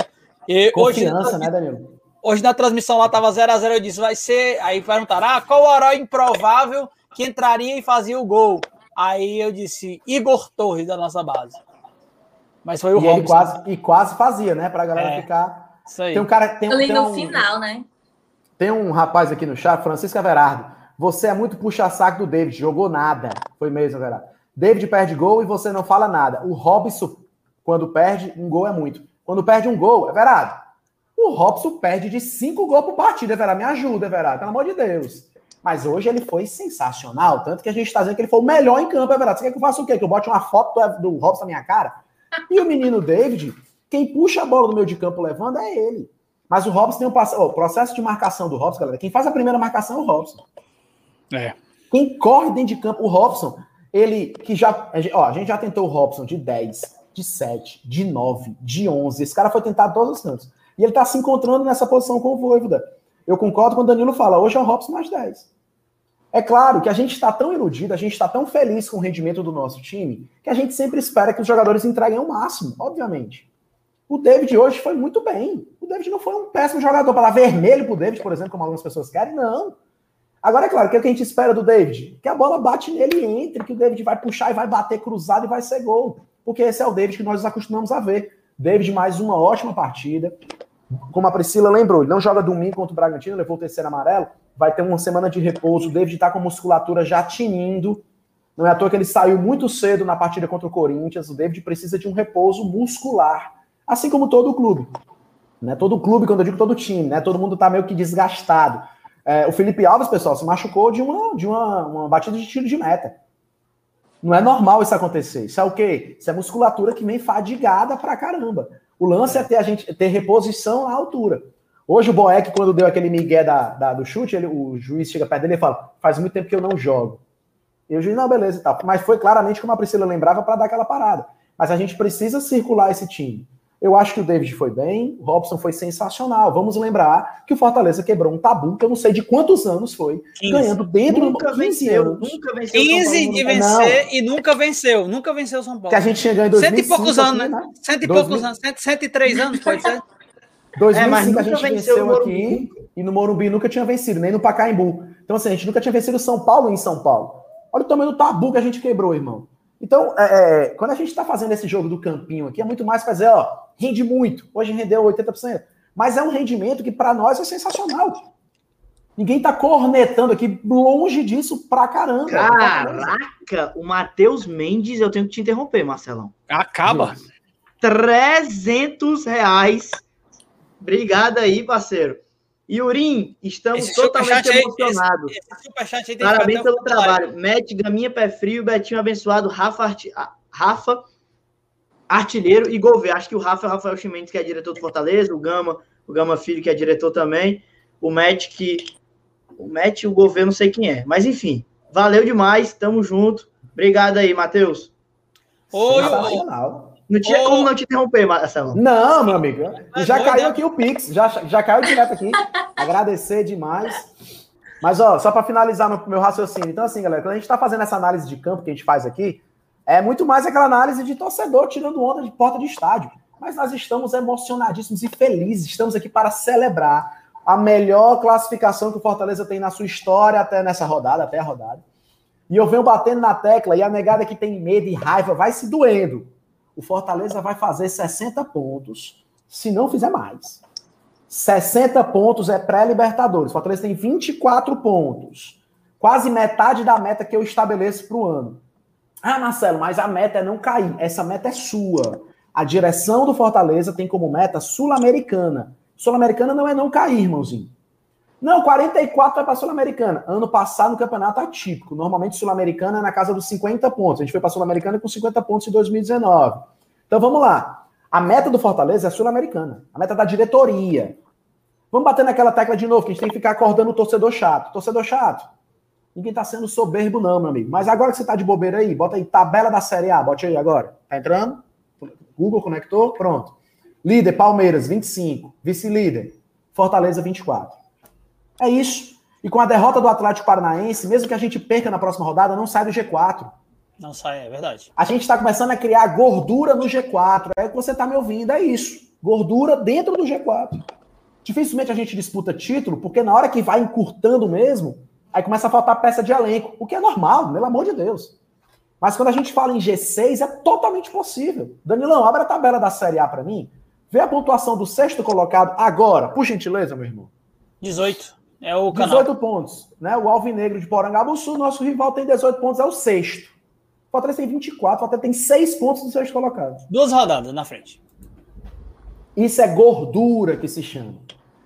eu, Confiança, hoje, né, Danilo? Hoje na transmissão lá estava 0 a 0 eu disse, vai ser. Aí perguntaram: ah, qual o herói improvável que entraria e fazia o gol? Aí eu disse, Igor Torres, da nossa base. Mas foi o e Robson. Ele quase, e quase fazia, né? Pra galera é, ficar. Isso aí. Tem um cara. Tem, Ali tem no um, final, né? Tem um rapaz aqui no chat, Francisco Everardo. Você é muito puxa-saco do David, jogou nada. Foi mesmo, Everardo. David perde gol e você não fala nada. O Robson, quando perde, um gol é muito. Quando perde um gol, Everardo. O Robson perde de cinco gols por partida, Everardo. Me ajuda, Everardo, pelo amor de Deus. Mas hoje ele foi sensacional. Tanto que a gente está dizendo que ele foi o melhor em campo, Everardo. Você quer que eu faça o quê? Que eu bote uma foto do, do Robson na minha cara? E o menino David, quem puxa a bola do meio de campo levando é ele. Mas o Robson tem um oh, processo de marcação do Robson, galera. Quem faz a primeira marcação é o Robson. É. Quem corre dentro de campo, o Robson, ele que já. Ó, a gente já tentou o Robson de 10, de 7, de 9, de 11. Esse cara foi tentar todos os cantos. E ele tá se encontrando nessa posição com o Voivoda. Eu concordo com o Danilo fala, hoje é o Robson mais 10. É claro que a gente está tão iludido, a gente está tão feliz com o rendimento do nosso time, que a gente sempre espera que os jogadores entreguem o máximo, obviamente. O David hoje foi muito bem. O David não foi um péssimo jogador para dar vermelho para o David, por exemplo, como algumas pessoas querem, não. Agora, é claro, o que, é que a gente espera do David? Que a bola bate nele e entre, que o David vai puxar e vai bater cruzado e vai ser gol. Porque esse é o David que nós acostumamos a ver. David, mais uma ótima partida. Como a Priscila lembrou, ele não joga domingo contra o Bragantino, levou o terceiro amarelo vai ter uma semana de repouso. O David está com a musculatura já tinindo. Não é à toa que ele saiu muito cedo na partida contra o Corinthians. O David precisa de um repouso muscular, assim como todo o clube. Né? Todo o clube, quando eu digo todo o time, né? todo mundo está meio que desgastado. É, o Felipe Alves, pessoal, se machucou de, uma, de uma, uma batida de tiro de meta. Não é normal isso acontecer. Isso é o quê? Isso é musculatura que vem fadigada pra caramba. O lance é ter a gente ter reposição à altura. Hoje o Boeck, quando deu aquele migué da, da, do chute, ele, o juiz chega perto dele e fala: faz muito tempo que eu não jogo. E o juiz, não, beleza e tal. Mas foi claramente como a Priscila lembrava para dar aquela parada. Mas a gente precisa circular esse time. Eu acho que o David foi bem, o Robson foi sensacional. Vamos lembrar que o Fortaleza quebrou um tabu, que eu não sei de quantos anos foi, 15. ganhando dentro nunca do venceu, anos. Nunca venceu 15 de vencer não. e nunca venceu, nunca venceu o São Paulo. Que a gente chegou em 2005. Cento e poucos anos, aqui, né? né? Cento e 2000... poucos anos, cento, cento e três anos, pode ser. 2005 é, a gente venceu, venceu aqui e no Morumbi nunca tinha vencido, nem no Pacaembu. Então assim, a gente nunca tinha vencido o São Paulo em São Paulo. Olha o tamanho do tabu que a gente quebrou, irmão. Então, é, é, quando a gente está fazendo esse jogo do campinho aqui, é muito mais fazer, ó, rende muito. Hoje rendeu 80%. Mas é um rendimento que para nós é sensacional. Ninguém tá cornetando aqui, longe disso pra caramba. Caraca, o Matheus Mendes, eu tenho que te interromper, Marcelão. Acaba. 300 reais. Obrigado aí, parceiro. Yurim, estamos esse totalmente emocionados. Parabéns pelo trabalho. Matt, Gaminha Pé Frio, Betinho Abençoado, Rafa, Rafa Artilheiro e Gouveia. Acho que o Rafa é o Rafael Chimenez, que é diretor do Fortaleza, o Gama, o Gama Filho, que é diretor também, o Matt, que. O Matt e o Gouveia, não sei quem é. Mas enfim, valeu demais, tamo junto. Obrigado aí, Matheus. Oi, não tinha como não te interromper, Marcelo. Não, meu amigo. Já caiu aqui o Pix, já, já caiu direto aqui. Agradecer demais. Mas, ó, só para finalizar meu, meu raciocínio. Então, assim, galera, quando a gente está fazendo essa análise de campo que a gente faz aqui, é muito mais aquela análise de torcedor tirando onda de porta de estádio. Mas nós estamos emocionadíssimos e felizes. Estamos aqui para celebrar a melhor classificação que o Fortaleza tem na sua história até nessa rodada, até a rodada. E eu venho batendo na tecla e a negada que tem medo e raiva vai se doendo o Fortaleza vai fazer 60 pontos, se não fizer mais. 60 pontos é pré-Libertadores. O Fortaleza tem 24 pontos. Quase metade da meta que eu estabeleço para o ano. Ah, Marcelo, mas a meta é não cair. Essa meta é sua. A direção do Fortaleza tem como meta sul-americana. Sul-americana não é não cair, irmãozinho. Não, 44 é para Sul-Americana. Ano passado, no campeonato atípico. Normalmente, Sul-Americana é na casa dos 50 pontos. A gente foi para Sul-Americana com 50 pontos em 2019. Então vamos lá. A meta do Fortaleza é Sul-Americana. A meta da diretoria. Vamos bater naquela tecla de novo, que a gente tem que ficar acordando o torcedor chato. Torcedor chato. Ninguém tá sendo soberbo, não, meu amigo. Mas agora que você tá de bobeira aí, bota aí tabela da Série A. Bote aí agora. Tá entrando? Google conectou? Pronto. Líder, Palmeiras, 25. Vice-líder, Fortaleza, 24. É isso. E com a derrota do Atlético Paranaense, mesmo que a gente perca na próxima rodada, não sai do G4. Não sai, é verdade. A gente está começando a criar gordura no G4. É o que você está me ouvindo, é isso. Gordura dentro do G4. Dificilmente a gente disputa título, porque na hora que vai encurtando mesmo, aí começa a faltar peça de elenco, o que é normal, pelo amor de Deus. Mas quando a gente fala em G6, é totalmente possível. Danilão, abre a tabela da Série A para mim. Vê a pontuação do sexto colocado agora, por gentileza, meu irmão. 18. É o canal. 18 pontos. Né? O Alvinegro de Porangabuçu, nosso rival, tem 18 pontos, é o sexto. O Fortaleza tem 24, o Fortaleza tem 6 pontos do sexto colocado. Duas rodadas na frente. Isso é gordura que se chama.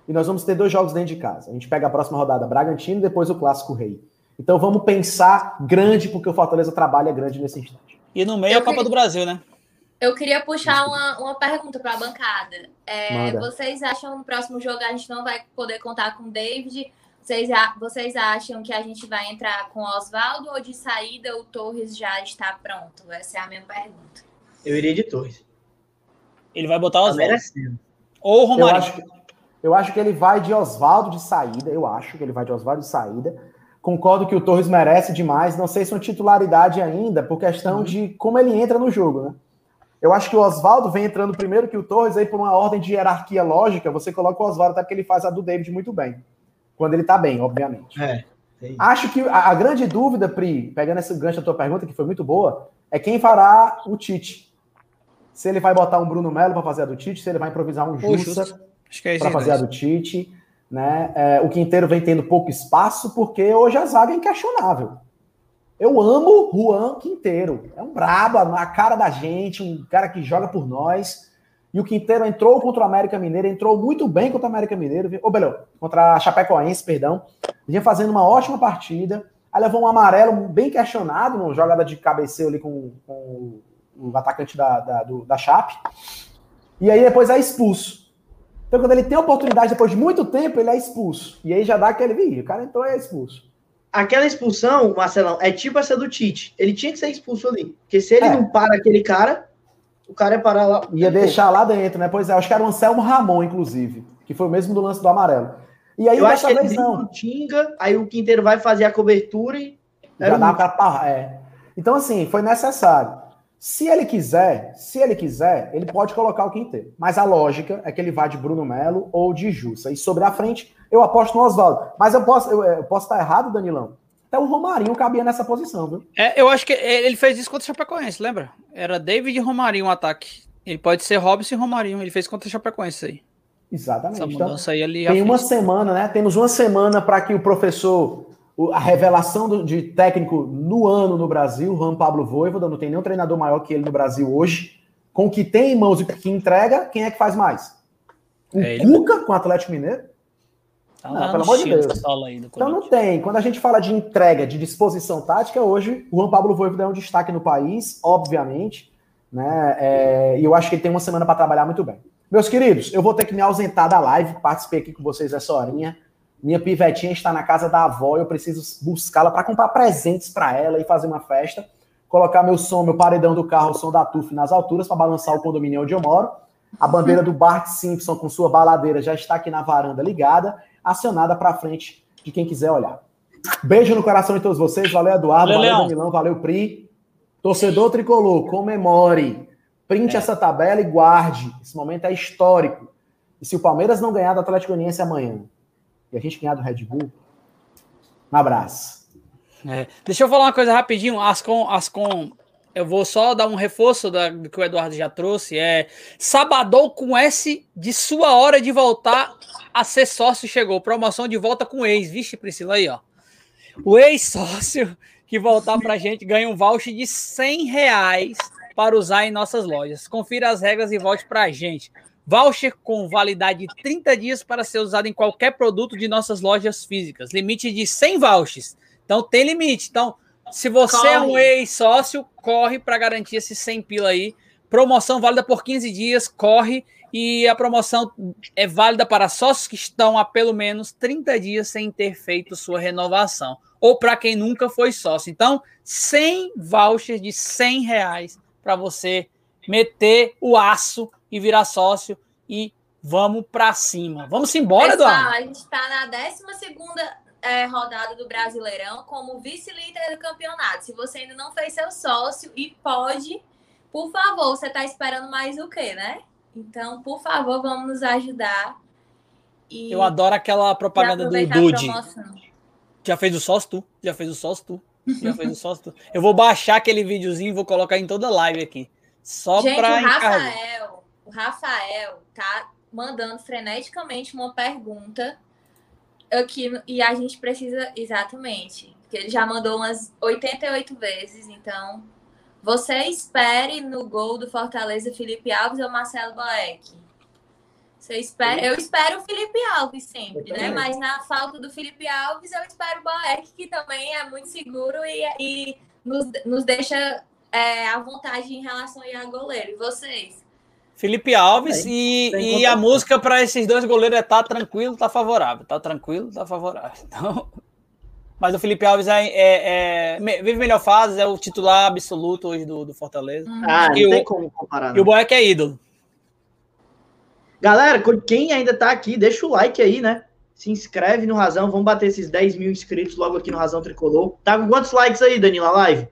E nós vamos ter dois jogos dentro de casa. A gente pega a próxima rodada Bragantino e depois o Clássico Rei. Então vamos pensar grande, porque o Fortaleza trabalha grande nesse instante. E no meio eu a Copa queria... do Brasil, né? Eu queria puxar uma, uma pergunta para a bancada. É, vocês acham que no próximo jogo a gente não vai poder contar com o David? Vocês, vocês acham que a gente vai entrar com o Oswaldo ou de saída o Torres já está pronto? Essa é a minha pergunta. Eu iria de Torres. Ele vai botar o tá Oswaldo. Ou o Romário. Eu acho, que, eu acho que ele vai de Oswaldo de saída. Eu acho que ele vai de Oswaldo de saída. Concordo que o Torres merece demais. Não sei se é uma titularidade ainda, por questão uhum. de como ele entra no jogo, né? Eu acho que o Oswaldo vem entrando primeiro que o Torres, aí por uma ordem de hierarquia lógica, você coloca o Oswaldo até porque ele faz a do David muito bem. Quando ele tá bem, obviamente. É, acho que a, a, grande dúvida, Pri, pegando esse gancho da tua pergunta, que foi muito boa, é quem fará o Tite. Se ele vai botar um Bruno Melo para fazer a do Tite, se ele vai improvisar um Jussa é para fazer a do Tite. Né? É, o Quinteiro vem tendo pouco espaço, porque hoje a zaga é inquestionável. Eu amo Juan Quinteiro. É um brabo, a cara da gente, um cara que joga por nós. E o Quinteiro entrou contra o América Mineiro, entrou muito bem contra o América Mineiro, ou melhor, contra a Chapecoense, perdão. Vinha fazendo uma ótima partida. Aí levou um amarelo bem questionado, numa jogada de cabeceio ali com, com o atacante da, da, do, da Chape. E aí depois é expulso. Então, quando ele tem a oportunidade, depois de muito tempo, ele é expulso. E aí já dá aquele, o cara entrou e é expulso aquela expulsão, Marcelão, é tipo essa do Tite. Ele tinha que ser expulso ali. Porque se ele é. não para aquele cara, O cara ia parar lá. Ia deixar lá dentro, né? Pois é, acho que era o Anselmo Ramon, inclusive, que foi o mesmo do lance do amarelo. E aí, eu acho que ele não. Tinga, aí o Quinteiro vai fazer a cobertura e. Já dá para é. Então, assim, foi necessário. Se ele quiser, se ele quiser, ele pode colocar o Quinteiro. Mas a lógica é que ele vá de Bruno Melo ou de Jussa. E sobre a frente, eu aposto no Oswaldo. Mas eu posso, eu, eu posso estar errado, Danilão? Até o Romarinho cabia nessa posição, viu? É, eu acho que ele fez isso contra o Chapecoense, lembra? Era David e Romarinho um ataque. Ele pode ser Robson e Romarinho. Ele fez contra o Chapecoense aí. Exatamente. Essa então, aí ele tem uma semana, né? Temos uma semana para que o professor, a revelação do, de técnico no ano no Brasil, Juan Pablo Voivoda, não tem nenhum treinador maior que ele no Brasil hoje, com o que tem em mãos e que entrega, quem é que faz mais? O é Cuca com o Atlético Mineiro? Tá não, pelo amor de Deus. então não tem. Quando a gente fala de entrega, de disposição tática, hoje o Juan Pablo Voivoda é um destaque no país, obviamente, né? É, e eu acho que ele tem uma semana para trabalhar muito bem. Meus queridos, eu vou ter que me ausentar da live, participei aqui com vocês essa horinha. Minha pivetinha está na casa da avó, eu preciso buscá-la para comprar presentes para ela e fazer uma festa. Colocar meu som, meu paredão do carro, o som da TUF nas alturas para balançar o condomínio onde eu moro. A bandeira do Bart Simpson com sua baladeira já está aqui na varanda ligada acionada para frente de quem quiser olhar. Beijo no coração de todos vocês. Valeu, Eduardo. Valeu, valeu Danilão. Valeu, Pri. Torcedor tricolor, comemore. Printe é. essa tabela e guarde. Esse momento é histórico. E se o Palmeiras não ganhar do Atlético Goianiense amanhã e a gente ganhar do Red Bull, um abraço. É. Deixa eu falar uma coisa rapidinho. Ascom, Ascom eu vou só dar um reforço da, do que o Eduardo já trouxe. É Sabadão com S de sua hora de voltar a ser sócio chegou. Promoção de volta com ex. Vixe, Priscila, aí, ó. O ex-sócio que voltar pra gente ganha um voucher de 100 reais para usar em nossas lojas. Confira as regras e volte pra gente. Voucher com validade de 30 dias para ser usado em qualquer produto de nossas lojas físicas. Limite de 100 vouchers. Então tem limite. Então se você corre. é um ex-sócio, corre para garantir esse 100 pila aí. Promoção válida por 15 dias, corre. E a promoção é válida para sócios que estão há pelo menos 30 dias sem ter feito sua renovação. Ou para quem nunca foi sócio. Então, 100 vouchers de 100 reais para você meter o aço e virar sócio. E vamos para cima. Vamos embora, Eduardo. A gente está na 12 é, rodada do Brasileirão como vice-líder do campeonato. Se você ainda não fez seu sócio e pode, por favor, você está esperando mais o quê, né? Então, por favor, vamos nos ajudar. E Eu adoro aquela propaganda do Dude. Já fez o sócio tu? Já fez o sócio tu? Já fez o sócio tu? Eu vou baixar aquele videozinho e vou colocar em toda live aqui. Só Gente, pra o Rafael, o Rafael tá mandando freneticamente uma pergunta aqui e a gente precisa exatamente, que ele já mandou umas 88 vezes, então você espere no gol do Fortaleza Felipe Alves ou Marcelo Boeck. Você espera, eu espero o Felipe Alves sempre, né? Mas na falta do Felipe Alves, eu espero o Boeck, que também é muito seguro e, e nos, nos deixa é, à vontade em relação a goleiro. E vocês? Felipe Alves e, e a música para esses dois goleiros é tá tranquilo, tá favorável. Tá tranquilo, tá favorável. Então, mas o Felipe Alves é, é, é, vive melhor fase, é o titular absoluto hoje do, do Fortaleza. Hum. Ah, e não o, tem como comparar. E o Boeck é ídolo. Galera, quem ainda tá aqui, deixa o like aí, né? Se inscreve no Razão, vamos bater esses 10 mil inscritos logo aqui no Razão Tricolor. Tá com quantos likes aí, Danila, live?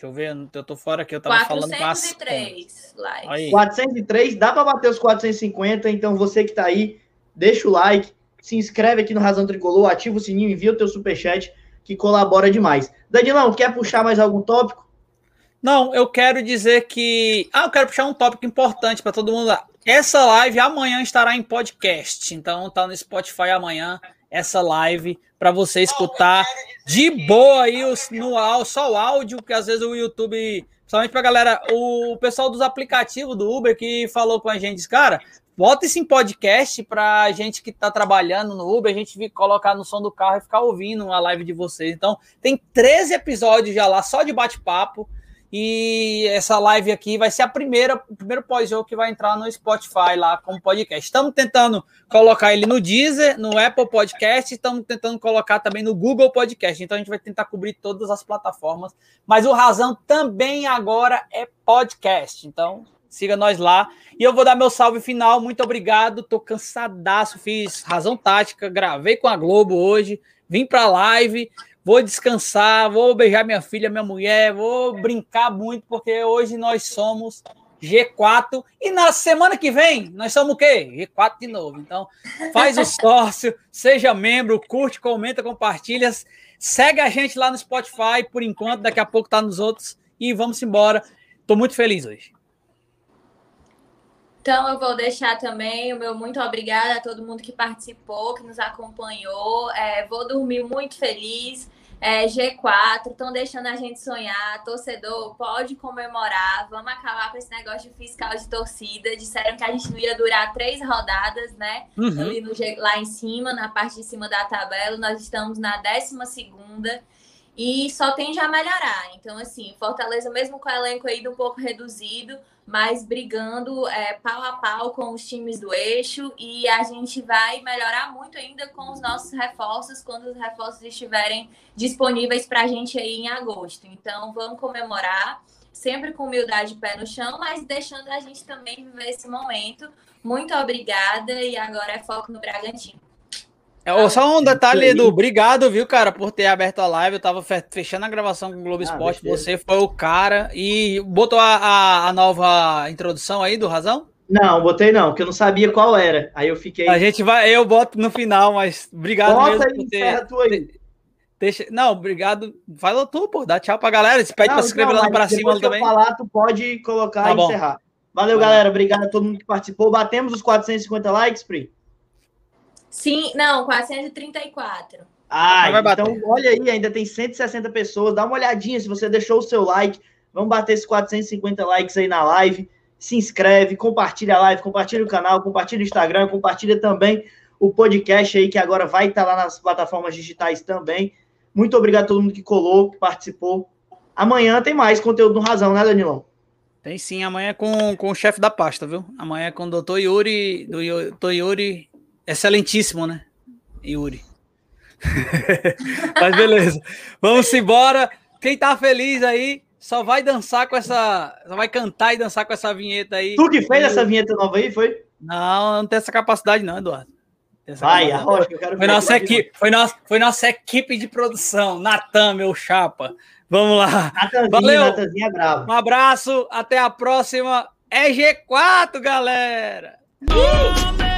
Deixa eu ver, eu tô fora aqui, eu tava 403 falando com as... likes. 403, dá para bater os 450, então você que tá aí, deixa o like, se inscreve aqui no Razão Tricolor, ativa o sininho, envia o teu superchat, que colabora demais. Danilão, quer puxar mais algum tópico? Não, eu quero dizer que... Ah, eu quero puxar um tópico importante para todo mundo lá. Essa live amanhã estará em podcast, então tá no Spotify amanhã, essa live para você escutar de boa aí no só o áudio, que às vezes o YouTube, principalmente pra galera, o pessoal dos aplicativos do Uber que falou com a gente, cara, bota isso em podcast pra gente que tá trabalhando no Uber, a gente colocar no som do carro e ficar ouvindo a live de vocês. Então, tem 13 episódios já lá só de bate-papo. E essa live aqui vai ser a primeira, o primeiro pós-jogo que vai entrar no Spotify lá como podcast. Estamos tentando colocar ele no Deezer, no Apple Podcast, estamos tentando colocar também no Google Podcast. Então a gente vai tentar cobrir todas as plataformas. Mas o Razão também agora é podcast. Então Siga nós lá. E eu vou dar meu salve final. Muito obrigado. Tô cansadaço. Fiz razão tática. Gravei com a Globo hoje. Vim pra live. Vou descansar. Vou beijar minha filha, minha mulher. Vou brincar muito, porque hoje nós somos G4. E na semana que vem, nós somos o quê? G4 de novo. Então, faz o sócio, seja membro, curte, comenta, compartilha. Segue a gente lá no Spotify por enquanto, daqui a pouco tá nos outros. E vamos embora. Tô muito feliz hoje. Então, eu vou deixar também o meu muito obrigada a todo mundo que participou, que nos acompanhou. É, vou dormir muito feliz é, G4, estão deixando a gente sonhar. Torcedor, pode comemorar. Vamos acabar com esse negócio de fiscal de torcida. Disseram que a gente não ia durar três rodadas, né? Uhum. Ali no, lá em cima, na parte de cima da tabela. Nós estamos na décima segunda e só tende a melhorar. Então, assim, Fortaleza, mesmo com o elenco aí um pouco reduzido, mas brigando é, pau a pau com os times do eixo e a gente vai melhorar muito ainda com os nossos reforços quando os reforços estiverem disponíveis para a gente aí em agosto. Então, vamos comemorar, sempre com humildade pé no chão, mas deixando a gente também viver esse momento. Muito obrigada e agora é foco no Bragantino. É, só um detalhe do obrigado, viu, cara, por ter aberto a live. Eu tava fechando a gravação com o Globo ah, Esporte. Você foi o cara e botou a, a, a, nova introdução aí do Razão? Não, botei não, porque eu não sabia qual era. Aí eu fiquei. A gente vai, eu boto no final, mas obrigado Bota mesmo aí, por ter. Tu aí. Deixa... Não, obrigado. Fala tu, pô. Dá tchau pra galera. Se pede não, pra se inscrever lá pra cima também. Se falar, tu pode colocar tá e bom. encerrar. Valeu, Vai galera. Obrigado a todo mundo que participou. Batemos os 450 likes, Pri. Sim, não, 434. Ah, então olha aí, ainda tem 160 pessoas. Dá uma olhadinha se você deixou o seu like. Vamos bater esses 450 likes aí na live. Se inscreve, compartilha a live, compartilha o canal, compartilha o Instagram, compartilha também o podcast aí que agora vai estar lá nas plataformas digitais também. Muito obrigado a todo mundo que colou, que participou. Amanhã tem mais conteúdo no Razão, né, Danilão? Tem sim, amanhã com, com o chefe da pasta, viu? Amanhã com o doutor Yuri, do doutor Yuri Excelentíssimo, né? Yuri. Mas beleza. Vamos embora. Quem tá feliz aí, só vai dançar com essa. Só vai cantar e dançar com essa vinheta aí. Tu que fez essa vinheta nova aí, foi? Não, não tem essa capacidade, não, Eduardo. Vai, arrocha, eu quero foi nossa equipe, foi, nossa, foi nossa equipe de produção. Natan, meu chapa. Vamos lá. Natanzinha, Valeu. Natanzinha é bravo. Um abraço, até a próxima. É G4, galera! Uh!